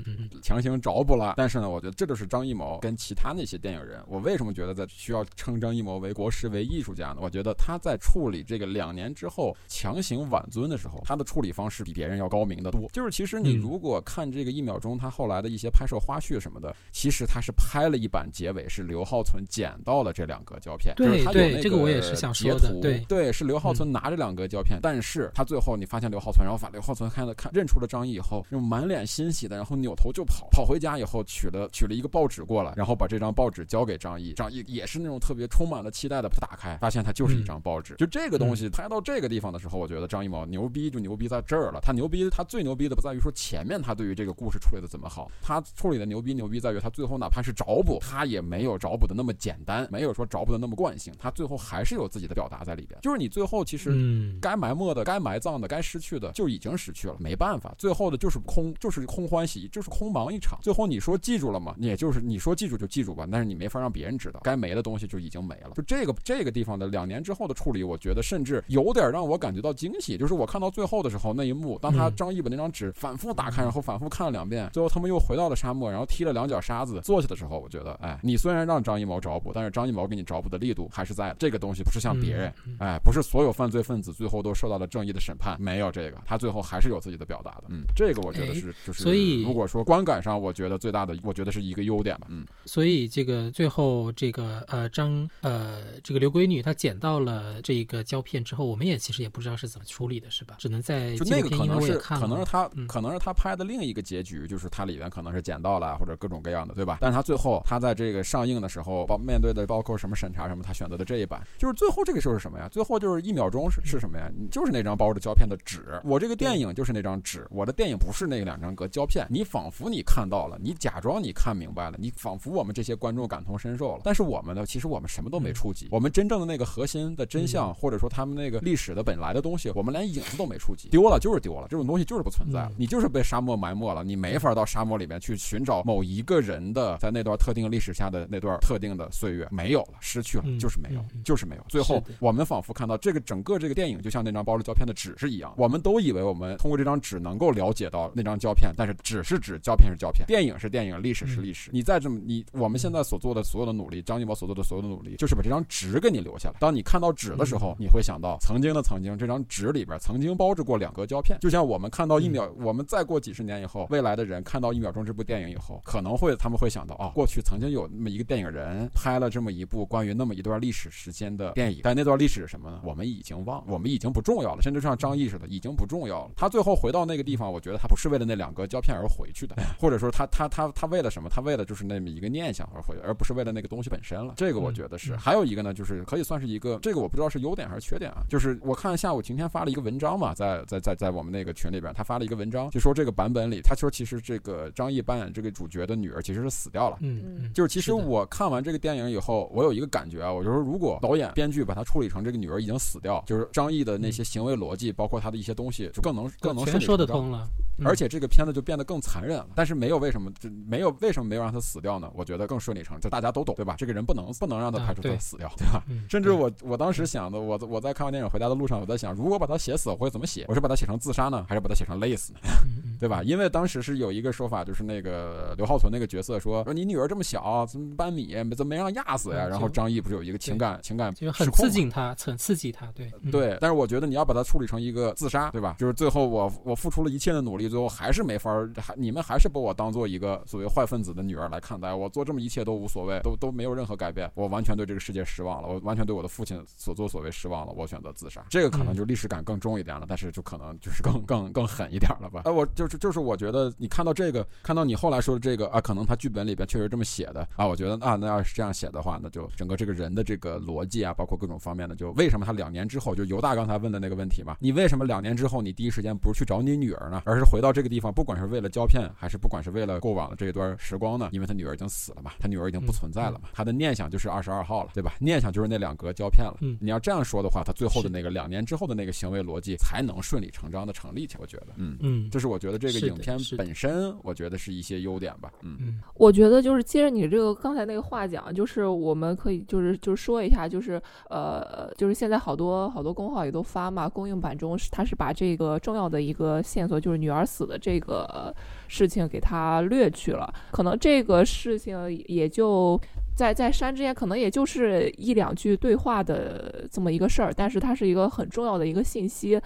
强行找补了。但是呢，我觉得这就是张艺谋跟其他那些电影人，我为什么觉得在需要称张艺谋为国师为艺术家呢？我觉得他在处理这个两年之后强行挽尊的时候，他的处理方式比别人要高明的多。就是其实你如果看这个一秒钟，他后来的一些拍摄花絮什么的，其实他是拍了一版结尾，是刘浩存捡到了这两个胶片。对对，这个我也是想说的。对对，是刘浩存拿着两个胶片，但是他最后你发现刘浩存，然后把刘浩存看了看，认出了张译以后，用满脸欣喜的，然后扭头就跑，跑回家以后取了取了一个报纸过来，然后把这张报纸交给张译，张译也是那种特别充满了期待的把它打开，发现它就是一张报纸。就这个东西拍到这个地方的时候，我觉得张艺谋牛逼就牛逼在这儿了。他牛逼，他最牛逼的不在于说前面他对于这个故事处理的怎么好，他处理的牛逼牛逼在于他最后哪怕是找补，他也没有找补的那么简单，没有说找补的那么惯性，他最后还是有自己的表达在里边。就是你最后其实该埋没的、该埋葬的、该失去的就已经失去了，没办法，最后的就是空，就是空欢喜，就是空忙一场。最后你说记住了吗？也就是你说记住就记住吧，但是你没法让别人知道，该没的东西就已经没了。就这个这个地方的两年之后的处理，我觉得甚至有点让我感觉到惊喜。就是我看到最后的时候那一幕，当他张译把那张纸反复打开，然后反复看了两遍，最后他们又回到了沙漠，然后踢了两脚沙子坐下的时候，我觉得，哎，你虽然让张艺谋找补，但是张艺谋给你找补的力度还是在。这个东西不是像别人，哎，不是所有犯罪分子最后都受到了正义的审判，没有这个，他最后还是有自己的表达的。嗯，这个我觉得是就是，所以如果说观感上，我觉得最大的，我觉得是一个优点吧。嗯，所以这个最后这个呃张呃这个刘闺女她捡到了这个胶片之后，我们也其实也不知道是怎么处理的，是吧？只能在就那个可能是可能是他可能是他拍的另一个结局，就是他里面可能是捡到了或者各种各样的，对吧？但是他最后他在这个上映的时候，包面对的包括什么审查什么，他选择的这一版，就是最后这个时候是什么呀？最后就是一秒钟是是什么呀？你就是那张包着胶片的纸，我这个电影就是那张纸，我的电影不是那两张格胶片。你仿佛你看到了，你假装你看明白了，你仿佛我们这些观众感同身受了。但是我们呢，其实我们什么都没触及，我们真正的那个核心的真相，或者说他们那个历史的本来的东西，我们连影子都没触及，丢了就是丢了，这种东西就是不存在了。你就是被沙漠埋没了，你没法到沙漠里面去寻找某一个人的在那段特定历史下的那段特定的岁月，没有了，失去了，就是没有，就是没有。最后我们仿佛看到这个整个这个电影就像那张包着胶片的纸是一样，我们都以为我们通过这张纸能够了解到那张胶片，但是纸是指，胶片是胶片，电影是电影，历史是历史。你再这么你我们现在所做的所有的努力，张艺谋所做的所有的努力，就是把这张纸给你留下来。当你看到纸的时候，你会想到曾经的曾经，这张纸里边曾经包着过两个胶片，就像我们看到一秒，我们再过几十年以后，未来的人看到一秒钟这部电影以后，可能会他们会想到啊，过去曾经有那么一个电影人拍了这么一部关于那么一段历史时间的电影，但那段历史是什么呢？我们已经忘了，我们已经不重要了，甚至像张译似的，已经不重要了。他最后回到那个地方，我觉得他不是为了那两个胶片而回去的，或者说他他他他为了什么？他为了就是那么一个念想而回，而不是为了那个东西本身了。这个我觉得是。还有一个呢，就是可以算是一个，这个我不知道是优点还是缺点啊。就是我看下午晴天发了一个文章嘛，在在在在我们那个群里边，他发了一个文章，就说这个版本里，他说其实这个张译扮演这个主角的女儿其实是死掉了。嗯嗯。就是其实我看完这个电影以后，我有一个感觉啊，我就说如果导演编剧把它处理成这个女儿已经死掉，就是张译的那些行为逻辑，包括他的一些东西，就更能更能全说得通了。而且这个片子就变得更残忍了。但是没有为什么，就没有为什么没有让他死掉呢？我觉得更顺理成章，就大家都懂，对吧？这个人不能不能让他拍出他死掉，对吧？甚至我我当时想的，我我在看完电影回家的路上，我在想，如果把他写死，我会怎么写？我是把他写成自杀呢，还是把他写成累死呢？对吧？因为当时是有一个说法，就是那个刘浩存那个角色说说你女儿这么小，怎么搬米，怎么没让压死呀？然后张译不是有一个情感情感就很刺激他，很刺激他，对对。但是我觉得你要把它处理成一个自杀，对吧？就是最后我我付出了一切的努力，最后还是没法，还你们还是把我当做一个所谓坏分子的女儿来看待，我做这么一切都无所谓，都都没有任何改变，我完全对这个世界失望了，我完全对我的父亲所作所为失望了，我选择自杀。这个可能就历史感更重一点了，但是就可能就是更 更更狠一点了吧？哎，我就是就是我觉得。你看到这个，看到你后来说的这个啊，可能他剧本里边确实这么写的啊，我觉得啊，那要是这样写的话，那就整个这个人的这个逻辑啊，包括各种方面的，就为什么他两年之后，就犹大刚才问的那个问题嘛，你为什么两年之后你第一时间不是去找你女儿呢，而是回到这个地方，不管是为了胶片，还是不管是为了过往的这一段时光呢？因为他女儿已经死了嘛，他女儿已经不存在了嘛，他的念想就是二十二号了，对吧？念想就是那两格胶片了。嗯，你要这样说的话，他最后的那个两年之后的那个行为逻辑才能顺理成章的成立起来。我觉得，嗯嗯，这是我觉得这个影片本身我。觉得是一些优点吧，嗯，我觉得就是接着你这个刚才那个话讲，就是我们可以就是就是说一下，就是呃，就是现在好多好多公号也都发嘛，公映版中是他是把这个重要的一个线索，就是女儿死的这个事情给他略去了，可能这个事情也就。在在山之间，可能也就是一两句对话的这么一个事儿，但是它是一个很重要的一个信息，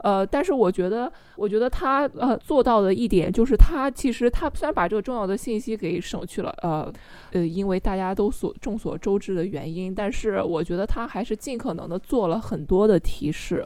呃，但是我觉得，我觉得他呃做到的一点就是，他其实他虽然把这个重要的信息给省去了，呃呃，因为大家都所众所周知的原因，但是我觉得他还是尽可能的做了很多的提示。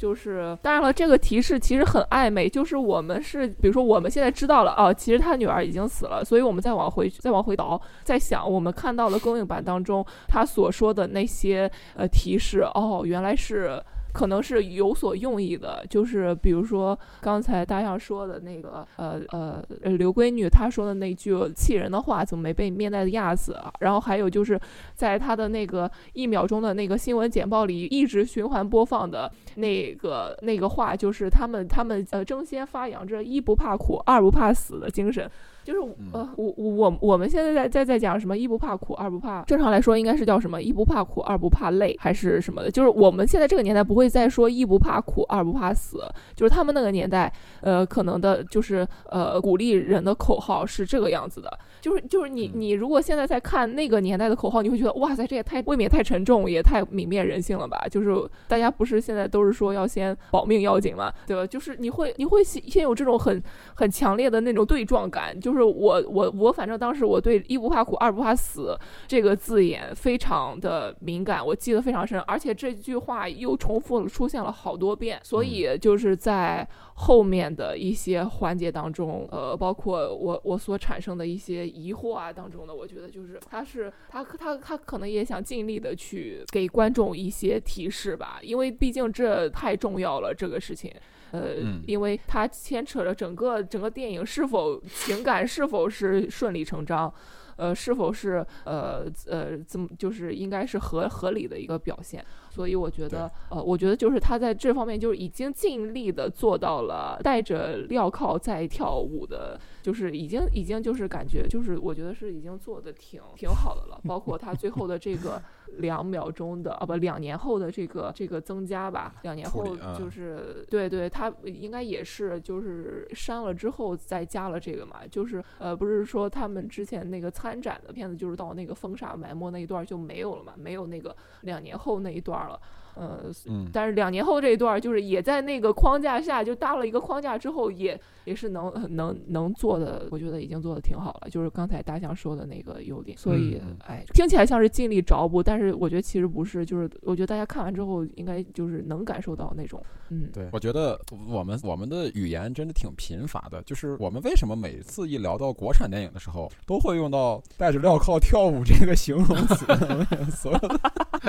就是，当然了，这个提示其实很暧昧。就是我们是，比如说我们现在知道了，啊，其实他女儿已经死了，所以我们再往回，再往回倒，在想我们看到了公映版当中他所说的那些呃提示，哦，原来是。可能是有所用意的，就是比如说刚才大象说的那个，呃呃，刘闺女她说的那句气人的话，怎么没被面带的压死？然后还有就是在他的那个一秒钟的那个新闻简报里一直循环播放的那个那个话，就是他们他们呃争先发扬着一不怕苦二不怕死的精神。就是呃，我我我们现在在在在讲什么一不怕苦二不怕，正常来说应该是叫什么一不怕苦二不怕累还是什么的？就是我们现在这个年代不会再说一不怕苦二不怕死，就是他们那个年代，呃，可能的就是呃鼓励人的口号是这个样子的。就是就是你你如果现在在看那个年代的口号，你会觉得哇塞，这也太未免太沉重，也太泯灭人性了吧？就是大家不是现在都是说要先保命要紧嘛，对吧？就是你会你会先先有这种很很强烈的那种对撞感。就是我我我反正当时我对一不怕苦二不怕死这个字眼非常的敏感，我记得非常深，而且这句话又重复出现了好多遍，所以就是在。后面的一些环节当中，呃，包括我我所产生的一些疑惑啊当中的，我觉得就是他是他他他可能也想尽力的去给观众一些提示吧，因为毕竟这太重要了这个事情，呃，因为它牵扯着整个整个电影是否情感是否是顺理成章。呃，是否是呃呃，怎么就是应该是合合理的一个表现？所以我觉得，呃，我觉得就是他在这方面就是已经尽力的做到了带着镣铐在跳舞的。就是已经已经就是感觉就是我觉得是已经做的挺挺好的了，包括他最后的这个 两秒钟的啊不两年后的这个这个增加吧，两年后就是对对，他应该也是就是删了之后再加了这个嘛，就是呃不是说他们之前那个参展的片子就是到那个风沙埋没那一段就没有了嘛，没有那个两年后那一段了。呃，但是两年后这一段就是也在那个框架下就搭了一个框架之后，也也是能能能做的，我觉得已经做的挺好了。就是刚才大象说的那个优点，所以哎，听起来像是尽力找补，但是我觉得其实不是，就是我觉得大家看完之后应该就是能感受到那种，嗯，对，我觉得我们我们的语言真的挺贫乏的，就是我们为什么每次一聊到国产电影的时候，都会用到带着镣铐跳舞这个形容词，所有的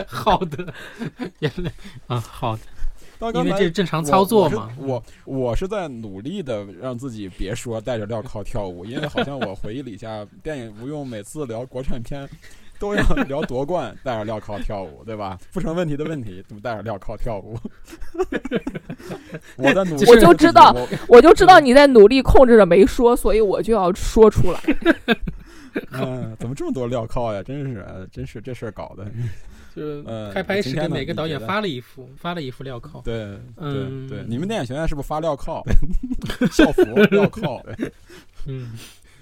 好的。啊，好的，因为这是正常操作嘛。我我是在努力的让自己别说带着镣铐跳舞，因为好像我回忆了一下，电影不用每次聊国产片，都要聊夺冠，带着镣铐跳舞，对吧？不成问题的问题，怎么带着镣铐跳舞？我在努力，我就知道，我就知道你在努力控制着没说，所以我就要说出来。嗯，怎么这么多镣铐呀？真是，真是这事儿搞的。就开拍时，给每个导演发了一副，发了一副镣铐。对，嗯，对，你们电影学院是不是发镣铐？校服镣铐。嗯。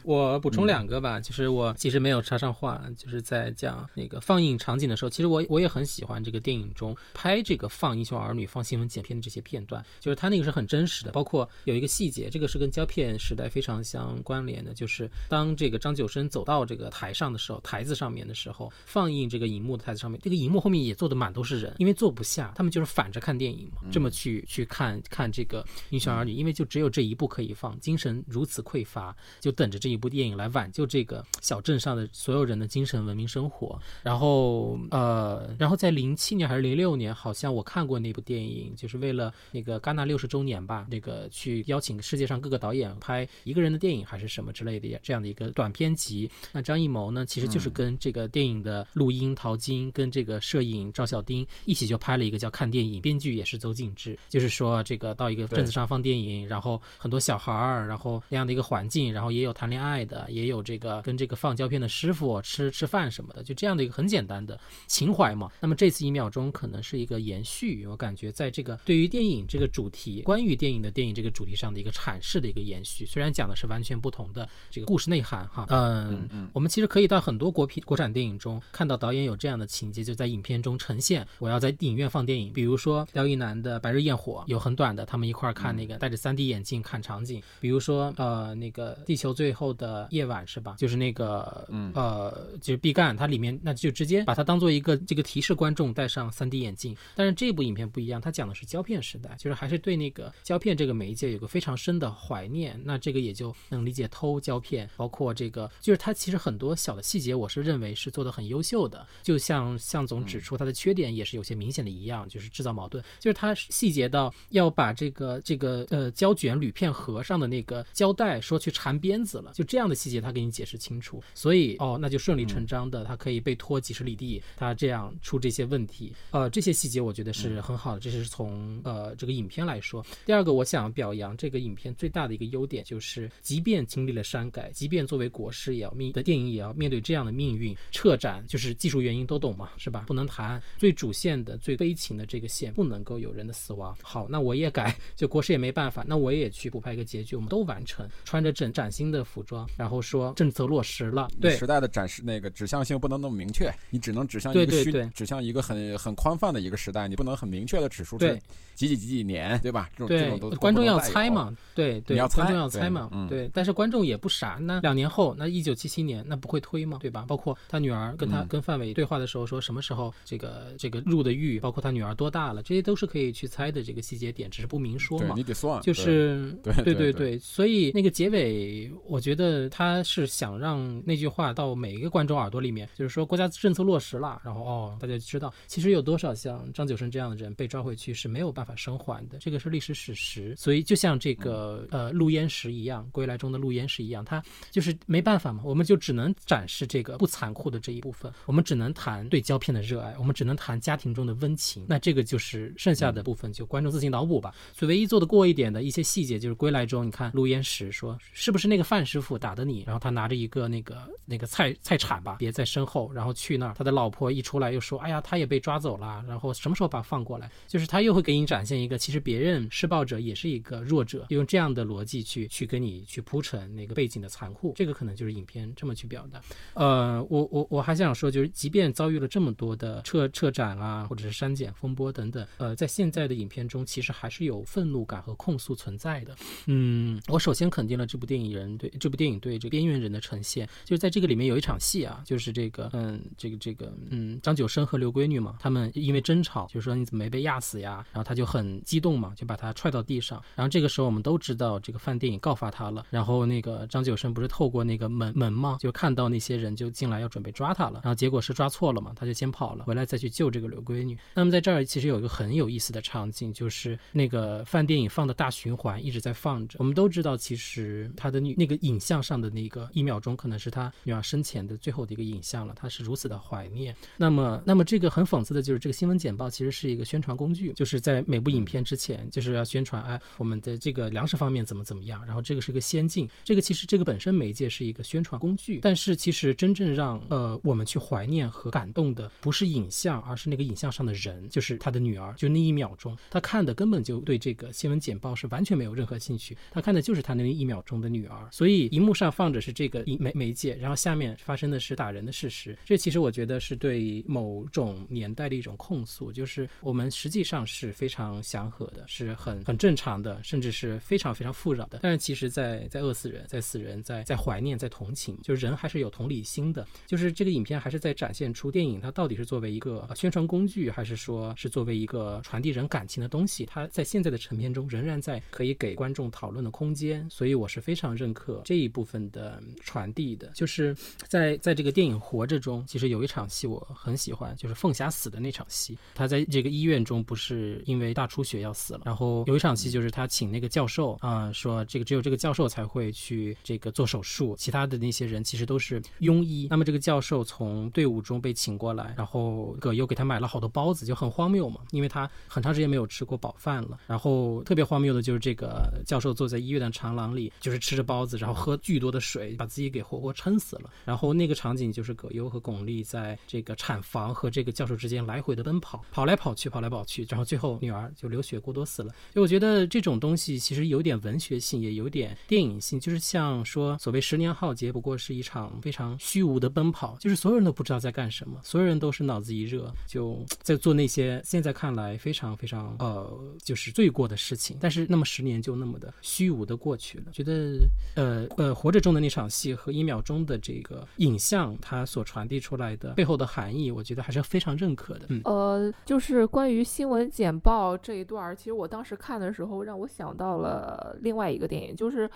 我补充两个吧，就是我其实没有插上话，就是在讲那个放映场景的时候，其实我我也很喜欢这个电影中拍这个放英雄儿女、放新闻剪片的这些片段，就是它那个是很真实的。包括有一个细节，这个是跟胶片时代非常相关联的，就是当这个张九生走到这个台上的时候，台子上面的时候，放映这个荧幕的台子上面，这个荧幕后面也坐的满都是人，因为坐不下，他们就是反着看电影嘛，这么去去看看这个英雄儿女，因为就只有这一部可以放，精神如此匮乏，就等着这。一部电影来挽救这个小镇上的所有人的精神文明生活，然后呃，然后在零七年还是零六年，好像我看过那部电影，就是为了那个戛纳六十周年吧，那个去邀请世界上各个导演拍一个人的电影还是什么之类的这样的一个短片集。那张艺谋呢，其实就是跟这个电影的录音陶晶，跟这个摄影赵小丁一起就拍了一个叫《看电影》，编剧也是邹静之，就是说这个到一个镇子上放电影，然后很多小孩儿，然后那样的一个环境，然后也有谈恋爱。爱的也有这个跟这个放胶片的师傅吃吃饭什么的，就这样的一个很简单的情怀嘛。那么这次一秒钟可能是一个延续，我感觉在这个对于电影这个主题，关于电影的电影这个主题上的一个阐释的一个延续。虽然讲的是完全不同的这个故事内涵哈，嗯嗯，我们其实可以到很多国片国产电影中看到导演有这样的情节，就在影片中呈现。我要在影院放电影，比如说廖一男的《白日焰火》有很短的，他们一块儿看那个戴着 3D 眼镜看场景。比如说呃那个地球最后。的夜晚是吧？就是那个，嗯呃，就是毕赣，它里面那就直接把它当做一个这个提示观众戴上 3D 眼镜。但是这部影片不一样，它讲的是胶片时代，就是还是对那个胶片这个媒介有个非常深的怀念。那这个也就能理解偷胶片，包括这个，就是它其实很多小的细节，我是认为是做的很优秀的。就像向总指出，它的缺点也是有些明显的一样，就是制造矛盾，就是它细节到要把这个这个呃胶卷铝片盒上的那个胶带说去缠鞭子了，就。这样的细节他给你解释清楚，所以哦，那就顺理成章的，他可以被拖几十里地，他这样出这些问题，呃，这些细节我觉得是很好的，这是从呃这个影片来说。第二个，我想表扬这个影片最大的一个优点就是，即便经历了删改，即便作为国师也要面的电影也要面对这样的命运，撤展就是技术原因都懂嘛，是吧？不能谈最主线的最悲情的这个线，不能够有人的死亡。好，那我也改，就国师也没办法，那我也去补拍一个结局，我们都完成，穿着整崭新的服装。然后说政策落实了，对时代的展示那个指向性不能那么明确，你只能指向一个虚，指向一个很很宽泛的一个时代，你不能很明确的指出是几几几几年，对吧？这种这种都观众要猜嘛，对对，观众要猜嘛，嗯，对。但是观众也不傻，那两年后，那一九七七年，那不会推吗？对吧？包括他女儿跟他跟范伟对话的时候说什么时候这个这个入的狱，包括他女儿多大了，这些都是可以去猜的这个细节点，只是不明说嘛。你得算，就是对对对对，所以那个结尾，我觉得他是。想让那句话到每一个观众耳朵里面，就是说国家政策落实了，然后哦，大家知道其实有多少像张九生这样的人被抓回去是没有办法生还的，这个是历史史实。所以就像这个呃陆焉识一样，归来中的陆焉识一样，他就是没办法嘛，我们就只能展示这个不残酷的这一部分，我们只能谈对胶片的热爱，我们只能谈家庭中的温情。那这个就是剩下的部分，就观众自行脑补吧。所以唯一做的过一点的一些细节，就是归来中，你看陆焉识说是不是那个范师傅打的你，然后他拿。着一个那个那个菜菜铲吧，别在身后，然后去那儿。他的老婆一出来又说：“哎呀，他也被抓走了。”然后什么时候把放过来？就是他又会给你展现一个，其实别人施暴者也是一个弱者，用这样的逻辑去去跟你去铺陈那个背景的残酷。这个可能就是影片这么去表达。呃，我我我还想说，就是即便遭遇了这么多的撤撤展啊，或者是删减风波等等，呃，在现在的影片中，其实还是有愤怒感和控诉存在的。嗯，我首先肯定了这部电影人对这部电影对这个边缘人的。呈现就是在这个里面有一场戏啊，就是这个嗯，这个这个嗯，张九生和刘闺女嘛，他们因为争吵，就是说你怎么没被压死呀？然后他就很激动嘛，就把他踹到地上。然后这个时候我们都知道这个范电影告发他了。然后那个张九生不是透过那个门门嘛，就看到那些人就进来要准备抓他了。然后结果是抓错了嘛，他就先跑了，回来再去救这个刘闺女。那么在这儿其实有一个很有意思的场景，就是那个范电影放的大循环一直在放着。我们都知道，其实他的女那个影影像上的那个一秒钟，可能是他女儿生前的最后的一个影像了。他是如此的怀念。那么，那么这个很讽刺的就是，这个新闻简报其实是一个宣传工具，就是在每部影片之前，就是要宣传哎，我们的这个粮食方面怎么怎么样。然后这个是个先进，这个其实这个本身媒介是一个宣传工具，但是其实真正让呃我们去怀念和感动的不是影像，而是那个影像上的人，就是他的女儿。就那一秒钟，他看的根本就对这个新闻简报是完全没有任何兴趣，他看的就是他那一秒钟的女儿。所以荧幕上放着是这个媒媒介，然后下面发生的是打人的事实。这其实我觉得是对某种年代的一种控诉，就是我们实际上是非常祥和的，是很很正常的，甚至是非常非常富饶的。但是其实，在在饿死人，在死人，在在怀念，在同情，就是人还是有同理心的。就是这个影片还是在展现出电影它到底是作为一个宣传工具，还是说是作为一个传递人感情的东西？它在现在的成片中仍然在可以给观众讨论的空间。所以我是非常认可这一部分的传递的。就是在在这个电影《活着》中，其实有一场戏我很喜欢，就是凤霞死的那场戏。他在这个医院中不是因为大出血要死了，然后有一场戏就是他请那个教授啊说这个只有这个教授才会去这个做手术，其他的那些人其实都是庸医。那么这个教授从队伍中被请过来，然后葛优给他买了好多包子，就很荒谬嘛，因为他很长时间没有吃过饱饭了。然后特别荒谬的就是这个教授坐在医院的长廊里，就是吃着包子，然后喝喝巨多的水，把自己给活活撑死了。然后那个场景就是葛优和巩俐在这个产房和这个教授之间来回的奔跑，跑来跑去，跑来跑去，然后最后女儿就流血过多死了。就我觉得这种东西其实有点文学性，也有点电影性，就是像说所谓十年浩劫不过是一场非常虚无的奔跑，就是所有人都不知道在干什么，所有人都是脑子一热就 在做那些现在看来非常非常呃就是罪过的事情。但是那么十年就那么的虚无的过去了，觉得呃呃活着中的那场戏和一秒钟的这个影像，它所传递出来的背后的含义，我觉得还是非常认可的。嗯，呃，就是关于新闻简报这一段，其实我当时看的时候，让我想到了另外一个电影，就是。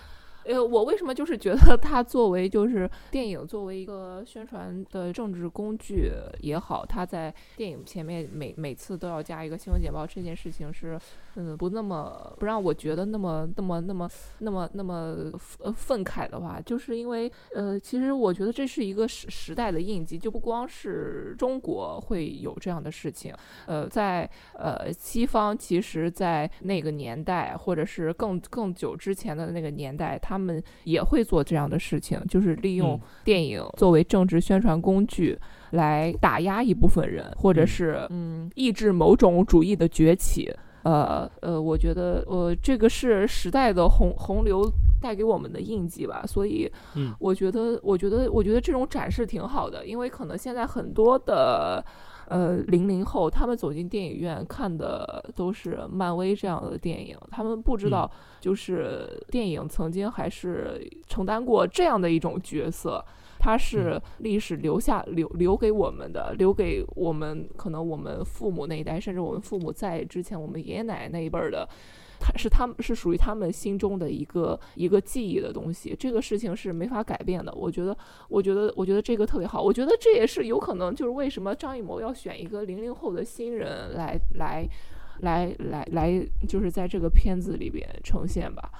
呃，我为什么就是觉得它作为就是电影作为一个宣传的政治工具也好，它在电影前面每每次都要加一个新闻简报，这件事情是嗯不那么不让我觉得那么那么那么那么那么呃愤慨的话，就是因为呃其实我觉得这是一个时时代的印记，就不光是中国会有这样的事情，呃在呃西方其实，在那个年代或者是更更久之前的那个年代，它他们也会做这样的事情，就是利用电影作为政治宣传工具来打压一部分人，或者是嗯抑制某种主义的崛起。呃呃，我觉得呃这个是时代的洪洪流带给我们的印记吧。所以，嗯，我觉得我觉得我觉得这种展示挺好的，因为可能现在很多的。呃，零零后他们走进电影院看的都是漫威这样的电影，他们不知道，就是电影曾经还是承担过这样的一种角色，它是历史留下留留给我们的，留给我们可能我们父母那一代，甚至我们父母在之前我们爷爷奶奶那一辈儿的。是他们是属于他们心中的一个一个记忆的东西，这个事情是没法改变的。我觉得，我觉得，我觉得这个特别好。我觉得这也是有可能，就是为什么张艺谋要选一个零零后的新人来来来来来，就是在这个片子里边呈现吧。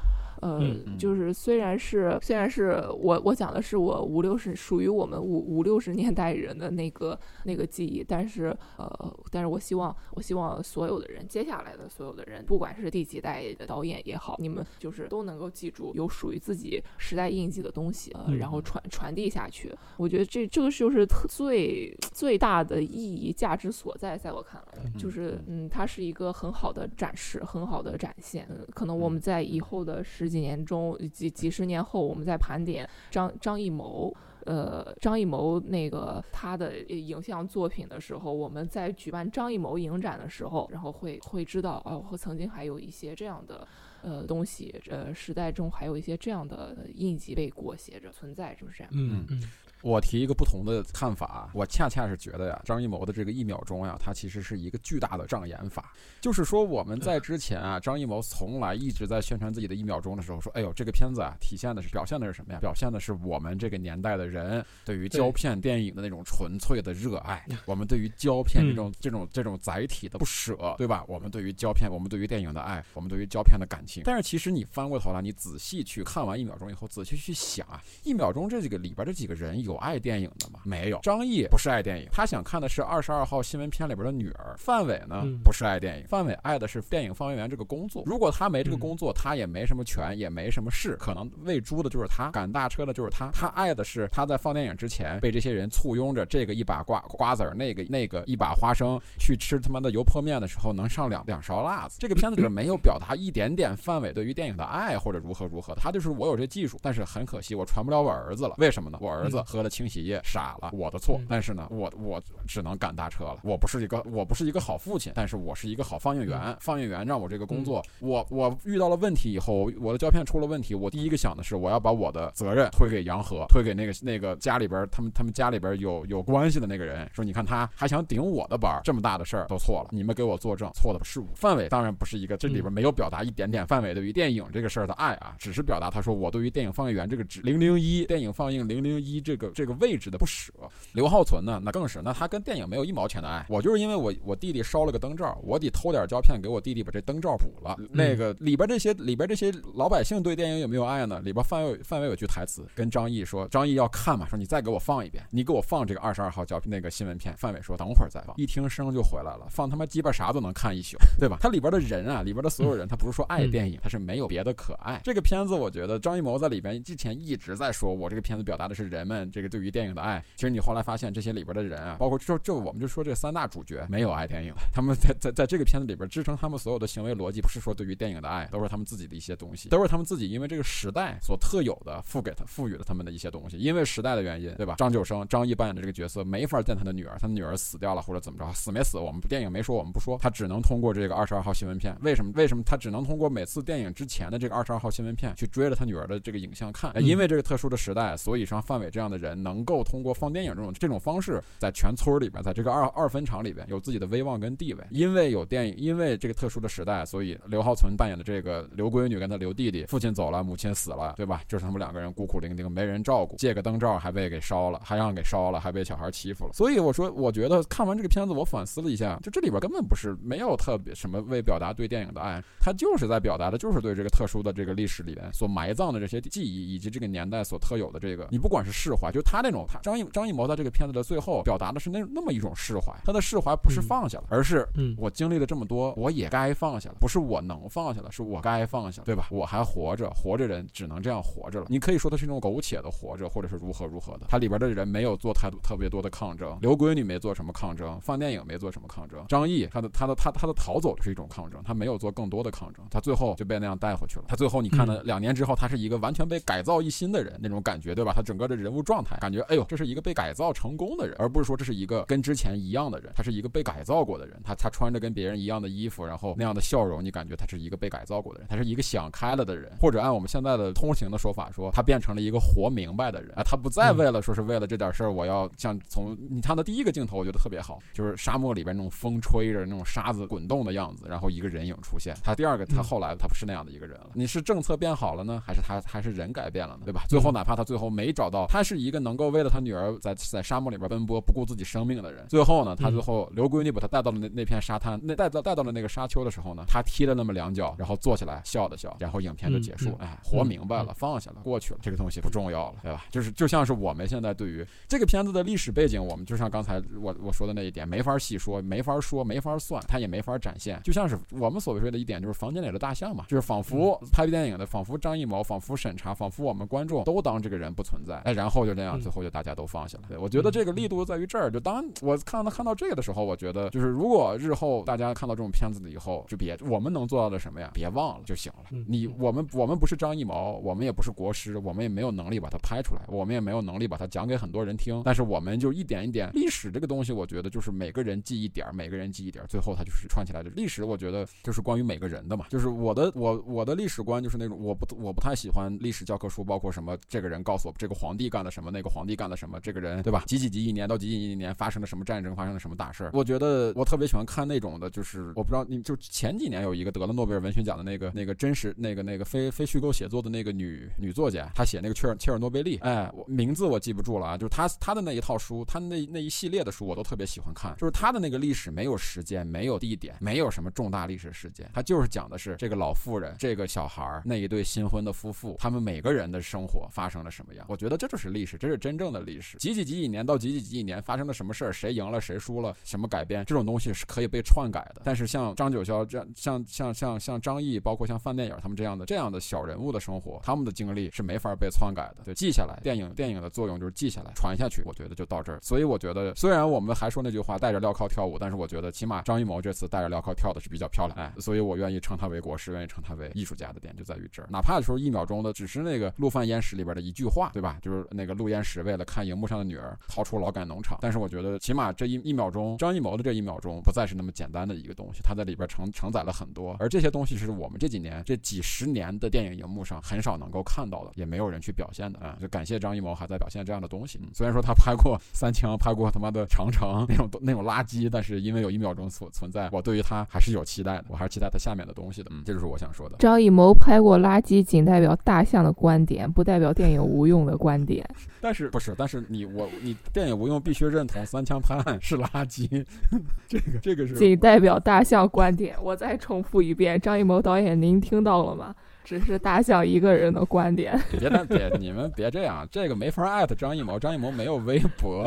呃，就是虽然是虽然是我我讲的是我五六十属于我们五五六十年代人的那个那个记忆，但是呃，但是我希望我希望所有的人接下来的所有的人，不管是第几代的导演也好，你们就是都能够记住有属于自己时代印记的东西，呃，然后传传递下去。我觉得这这个就是最最大的意义价值所在，在我看来，就是嗯，它是一个很好的展示，很好的展现。可能我们在以后的时几年中，几几十年后，我们在盘点张张艺谋，呃，张艺谋那个他的影像作品的时候，我们在举办张艺谋影展的时候，然后会会知道，哦，曾经还有一些这样的呃东西，呃，时代中还有一些这样的印记被裹挟着存在，是不是？嗯嗯。我提一个不同的看法，我恰恰是觉得呀，张艺谋的这个一秒钟呀，它其实是一个巨大的障眼法。就是说，我们在之前啊，张艺谋从来一直在宣传自己的一秒钟的时候，说，哎呦，这个片子啊，体现的是表现的是什么呀？表现的是我们这个年代的人对于胶片电影的那种纯粹的热爱，我们对于胶片这种这种这种载体的不舍，对吧？我们对于胶片，我们对于电影的爱，我们对于胶片的感情。但是其实你翻过头来，你仔细去看完一秒钟以后，仔细去想啊，一秒钟这几个里边这几个人有爱电影的吗？没有。张译不是爱电影，他想看的是二十二号新闻片里边的女儿。范伟呢，不是爱电影，范伟爱的是电影放映员这个工作。如果他没这个工作，他也没什么权，也没什么势，可能喂猪的就是他，赶大车的就是他。他爱的是他在放电影之前被这些人簇拥着，这个一把瓜瓜子儿，那个那个一把花生，去吃他妈的油泼面的时候能上两两勺辣子。这个片子里没有表达一点点范伟对于电影的爱或者如何如何，他就是我有这技术，但是很可惜我传不了我儿子了。为什么呢？我儿子喝了清洗液傻了，我的错。但是呢，我我只能赶大车了。我不是一个我不是一个好父亲，但是我是一个好放映员。放映员让我这个工作，我我遇到了问题以后，我的胶片出了问题，我第一个想的是我要把我的责任推给杨和，推给那个那个家里边他们他们家里边有有关系的那个人，说你看他还想顶我的班，这么大的事儿都错了，你们给我作证，错的是我。范伟当然不是一个，这里边没有表达一点点范伟对于电影这个事儿的爱啊，只是表达他说我对于电影放映员这个零零一电影放映零零一这个这个位置的不舍。刘浩存呢，那更是，那他跟电影没有一毛钱的爱。我就是因为我我弟弟烧了个灯罩，我得偷点胶片给我弟弟把这灯罩补了。那个里边这些里边这些老百姓对电影有没有爱呢？里边范伟范伟有句台词跟张译说，张译要看嘛，说你再给我放一遍，你给我放这个二十二号胶那个新闻片。范伟说等会儿再放。一听声就回来了，放他妈鸡巴啥都能看一宿，对吧？它里边的人啊，里边的所有人，他不是说爱电影，他是没有别的可爱。这个片子我觉得张艺谋在里边之前一直在说，我这个片子表达的是人们这个对于电影的爱。其实你后来发现这些里边的人啊，包括就就我们就说这三大主角没有爱电影，他们在在在这个片子里边支撑他们所有的行为逻辑，不是说对于电影的爱，都是他们自己的一些东西，都是他们自己因为这个时代所特有的赋给他赋予了他们的一些东西。因为时代的原因，对吧？张九生张译扮演的这个角色没法见他的女儿，他的女儿死掉了或者怎么着，死没死我们电影没说，我们不说，他只能通过这个二十二号新闻片。为什么？为什么他只能通过每次电影之前的这个二十二号新闻片去追着他女儿的这个影像看？因为这个特殊的时代，所以像范伟这样的人人能够通过放电影这种这种方式，在全村里边，在这个二二分厂里边有自己的威望跟地位。因为有电影，因为这个特殊的时代，所以刘浩存扮演的这个刘闺女跟他刘弟弟，父亲走了，母亲死了，对吧？就是他们两个人孤苦伶仃，没人照顾，借个灯罩还被给烧了，还让给烧了，还被小孩欺负了。所以我说，我觉得看完这个片子，我反思了一下，就这里边根本不是没有特别什么为表达对电影的爱，他就是在表达的，就是对这个特殊的这个历史里边所埋葬的这些记忆，以及这个年代所特有的这个，你不管是释怀，就他那种，他张艺张艺谋在这个片子的最后表达的是那那么一种释怀，他的释怀不是放下了，而是，嗯，我经历了这么多，我也该放下了，不是我能放下了，是我该放下，对吧？我还活着，活着人只能这样活着了。你可以说他是那种苟且的活着，或者是如何如何的。他里边的人没有做太多特别多的抗争，刘闺女没做什么抗争，放电影没做什么抗争，张译他的他的他他的逃走是一种抗争，他没有做更多的抗争，他最后就被那样带回去了。他最后你看呢？两年之后，他是一个完全被改造一新的人，那种感觉，对吧？他整个的人物状态，感觉哎呦，这是一个被改造成功的人，而不是说这是一个跟之前一样的人。他是一个被改造过的人，他他穿着跟别人一样的衣服，然后那样的笑容，你感觉他是一个被改造过的人，他是一个想开了的人，或者按我们现在的通行的说法说，他变成了一个活明白的人啊，他不再为了说是为了这点事儿，我要像从你看的第一个镜头，我觉得特别好，就是沙漠里边那种风吹着那种沙子滚动的样子，然后一个人影出现。他第二个，他后来他不是那样的一个人了。你是政策变好了呢，还是他还是人改变了呢？对吧？最后哪怕他最后没找到，他是一个能够为了他女儿在在沙漠里边奔波不顾自己生命的人。最后呢，他最后刘闺女把他带到了那那片沙滩，那带到带到了那个沙丘的时候呢，他踢了那么两脚，然后坐起来笑了笑，然后影片就结束了。哎，活明白了，放下了，过去了，这个东西不重要了，对吧？就是就像是我们现在对于这个片子的历史背景，我们就像刚才我我说的那一点，没法细说，没法说，没法算，他也没法展现。就像是我们所谓说的一点，就是房间里的大象嘛，就是仿佛拍电影的，仿佛张艺谋，仿佛审查，仿佛我们观众都当这个人不存在，哎，然后就这样，最后就大家都放下了。对我觉得这个力度在于这儿，就当我看到看到这个的时候，我觉得就是如果日后大家看到这种片子了以后，就别我们能做到的什么呀？别忘了就行了。你我们我们不是张艺谋，我们也不是国师，我们也没有能力把它拍出来，我们也没有能力把它讲给很多人听。但是我们就一点一点，历史这个东西，我觉得就是每个人记一点，每个人记一点，最后它就是串起来的历史。我觉得就是关于每个人的嘛，就是我的我我的历史观就是那种我不我不太喜欢历史教科书，包括什么这个人告诉我这个皇帝干了什么，那个皇帝干了什么，这个人对吧？几几几一年到几几几一年发生了什么战争，发生了什么大事儿？我觉得我特别喜欢看那种的，就是我不知道你就前几年有一个得了诺贝尔文学奖的那个那个真实那个那个非非虚构写作的那个女女作家，她写那个切尔切尔诺贝利，哎，我名字我记不住了啊，就是她她的那一套书，她那那一系列的书我都特别喜欢看，就是她的那个历史没有时间，没有地点，没有什么重大历史事件，她就是讲的是这个老。老妇人，这个小孩儿，那一对新婚的夫妇，他们每个人的生活发生了什么样？我觉得这就是历史，这是真正的历史。几几几几年到几几几几年发生了什么事儿，谁赢了谁输了，什么改编，这种东西是可以被篡改的。但是像张九霄这样，像像像像张译，包括像范电影他们这样的这样的小人物的生活，他们的经历是没法被篡改的。对，记下来，电影电影的作用就是记下来，传下去。我觉得就到这儿。所以我觉得，虽然我们还说那句话带着镣铐跳舞，但是我觉得起码张艺谋这次带着镣铐跳的是比较漂亮。哎，所以我愿意称他为国师，愿意称他为艺术家的点就在于这儿。哪怕说一秒钟的，只是那个陆犯焉识里边的一句话，对吧？就是那个陆焉识为了看荧幕上的女儿逃出劳改农场。但是我觉得起码这一一秒钟，张艺谋的这一秒钟不再是那么简单的一个东西，他在里边承承载了很多。而这些东西是我们这几年这几十年的电影荧幕上很少能够看到的，也没有人去表现的啊。就感谢张艺谋还在表现这样的东西。嗯虽然说他拍过三枪，拍过他妈的长城那种那种垃圾，但是因为有一秒钟所存在，我对于他还是有期待的。我还是期待他下面的东西的。嗯，这就是我想说的。张艺谋拍过垃圾，仅代表大象的观点，不代表电影无用的观点。但是不是？但是你我你电影无用必须认同三枪拍案是垃圾，这个这个是仅代表大象观点。我再重复一遍，张艺谋导演，您听到了吗？只是大象一个人的观点。别别，你们别这样，这个没法艾特张艺谋，张艺谋没有微博。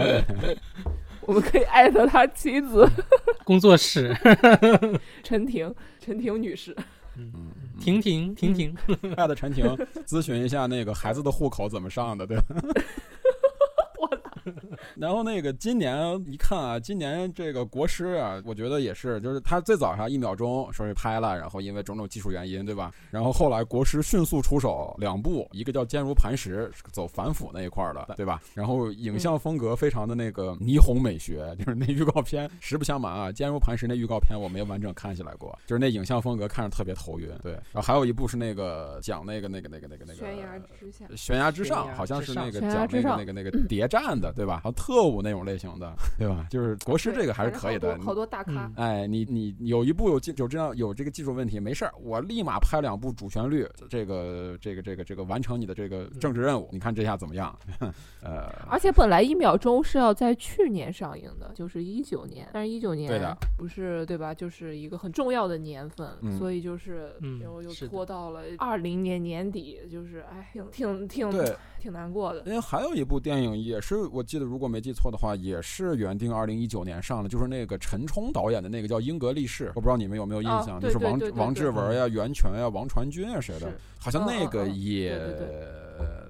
我们可以艾特他妻子工作室陈婷，陈婷女士。嗯，婷婷，婷婷，爱的陈婷，咨询一下那个孩子的户口怎么上的，对吧？然后那个今年一看啊，今年这个国师啊，我觉得也是，就是他最早上一秒钟说是拍了，然后因为种种技术原因，对吧？然后后来国师迅速出手两部，一个叫《坚如磐石》，走反腐那一块的，对吧？然后影像风格非常的那个霓虹美学，就是那预告片，实不相瞒啊，《坚如磐石》那预告片我没有完整看起来过，就是那影像风格看着特别头晕。对，然后还有一部是那个讲那个那个那个那个那个悬崖之下，悬崖之上，好像是那个讲那个那个那个谍战的，对吧？特务那种类型的，对吧？就是国师这个还是可以的，好多大咖。哎，你你有一部有技有这样有这个技术问题没事儿，我立马拍两部主旋律，这个这个这个这个完成你的这个政治任务。你看这下怎么样？呃，而且本来一秒钟是要在去年上映的，就是一九年，但是一九年对的不是对吧？就是一个很重要的年份，所以就是又又拖到了二零年年底，就是哎，挺挺挺对。挺难过的，因为还有一部电影也是，我记得如果没记错的话，也是原定二零一九年上的，就是那个陈冲导演的那个叫《英格力士》，我不知道你们有没有印象，就是王王志文呀、袁泉呀、王传君啊谁的，好像那个也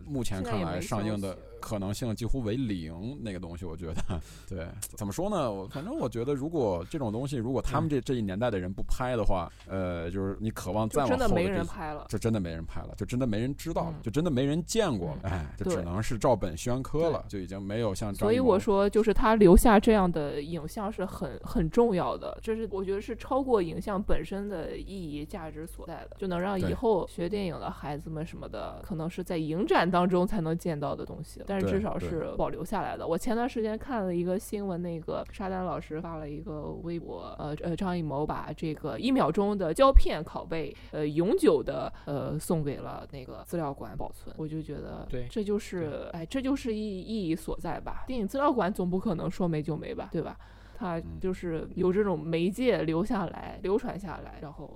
目前看来上映的。可能性几乎为零，那个东西我觉得，对，怎么说呢？我反正我觉得，如果这种东西，如果他们这这一年代的人不拍的话，呃，就是你渴望再往后，真的没人拍了，就真的没人拍了，就真的没人知道了，就真的没人见过了，哎，就只能是照本宣科了，就已经没有像。所以我说，就是他留下这样的影像是很很重要的，这是我觉得是超过影像本身的意义价值所在的，就能让以后学电影的孩子们什么的，可能是在影展当中才能见到的东西。但是至少是保留下来的。我前段时间看了一个新闻，那个沙丹老师发了一个微博，呃呃，张艺谋把这个一秒钟的胶片拷贝，呃，永久的呃送给了那个资料馆保存。我就觉得，对，这就是哎，这就是意意义所在吧。电影资料馆总不可能说没就没吧，对吧？它就是有这种媒介留下来、流传下来，然后。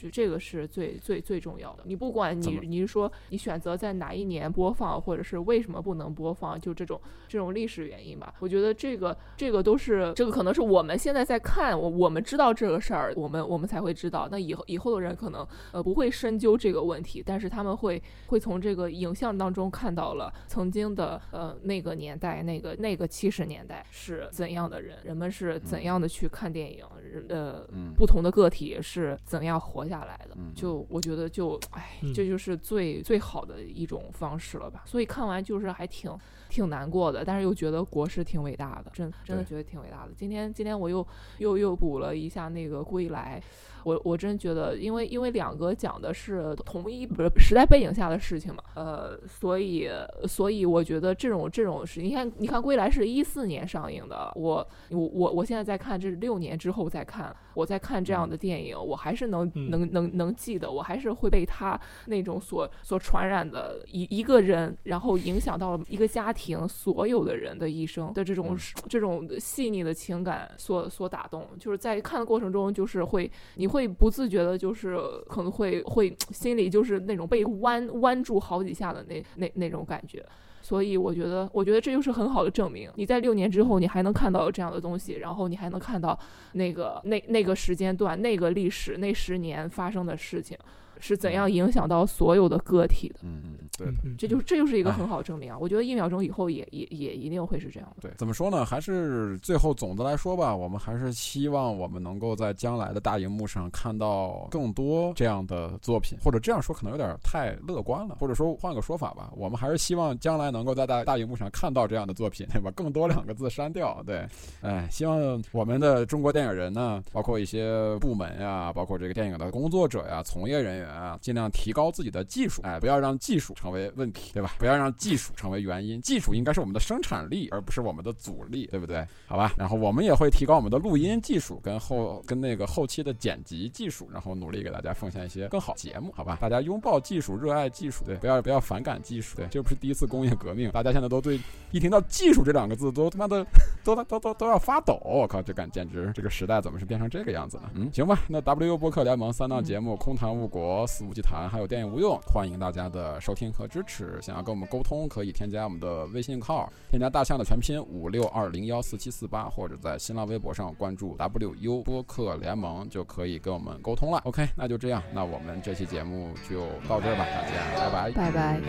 是这个是最最最重要的。你不管你你是说你选择在哪一年播放，或者是为什么不能播放，就这种这种历史原因吧。我觉得这个这个都是这个可能是我们现在在看，我我们知道这个事儿，我们我们才会知道。那以后以后的人可能呃不会深究这个问题，但是他们会会从这个影像当中看到了曾经的呃那个年代那个那个七十年代是怎样的人，人们是怎样的去看电影，呃不同的个体是怎样活。下来的，就我觉得就哎，这就是最最好的一种方式了吧。所以看完就是还挺挺难过的，但是又觉得国师挺伟大的，真真的觉得挺伟大的。今天今天我又又又补了一下那个归来。我我真觉得，因为因为两个讲的是同一不是时代背景下的事情嘛，呃，所以所以我觉得这种这种是，你看你看《归来》是一四年上映的，我我我我现在在看，这是六年之后再看，我在看这样的电影，我还是能能能能能记得，我还是会被他那种所所传染的一一个人，然后影响到了一个家庭所有的人的一生的这种、嗯。这种细腻的情感所所打动，就是在看的过程中，就是会你会不自觉的，就是可能会会心里就是那种被弯弯住好几下的那那那种感觉。所以我觉得，我觉得这就是很好的证明。你在六年之后，你还能看到这样的东西，然后你还能看到那个那那个时间段、那个历史、那十年发生的事情是怎样影响到所有的个体的。嗯嗯，对这就是这就是一个哎很好的证明啊！我觉得一秒钟以后也也也一定会是这样的。对，怎么说呢？还是最后总的来说吧，我们还是希望我们能够在将来的大荧幕上看到更多这样的作品，或者这样说可能有点太乐观了，或者说换个说法吧，我们还是希望将来能够在大大荧幕上看到这样的作品，对吧？更多两个字删掉，对，哎，希望我们的中国电影人呢，包括一些部门呀，包括这个电影的工作者呀、从业人员啊，尽量提高自己的技术，哎，不要让技术成为问题，对吧？不要让技术成为原因，技术应该是我们的生产力，而不是我们的阻力，对不对？好吧，然后我们也会提高我们的录音技术跟后跟那个后期的剪辑技术，然后努力给大家奉献一些更好节目，好吧？大家拥抱技术，热爱技术，对，不要不要反感技术，对，这不是第一次工业革命，大家现在都对一听到技术这两个字都他妈的 都都都都要发抖，我靠，这感简直这个时代怎么是变成这个样子呢？嗯，行吧，那 WU 播客联盟三档节目《空谈误国》《肆无忌谈》还有《电影无用》，欢迎大家的收听和支持。想要跟我们沟通，可以添加我们的微信号，添加大象的全拼五六二零幺四七四八，或者在新浪微博上关注 WU 播客联盟，就可以跟我们沟通了。OK，那就这样，那我们这期节目就到这儿吧，大家拜拜。拜拜。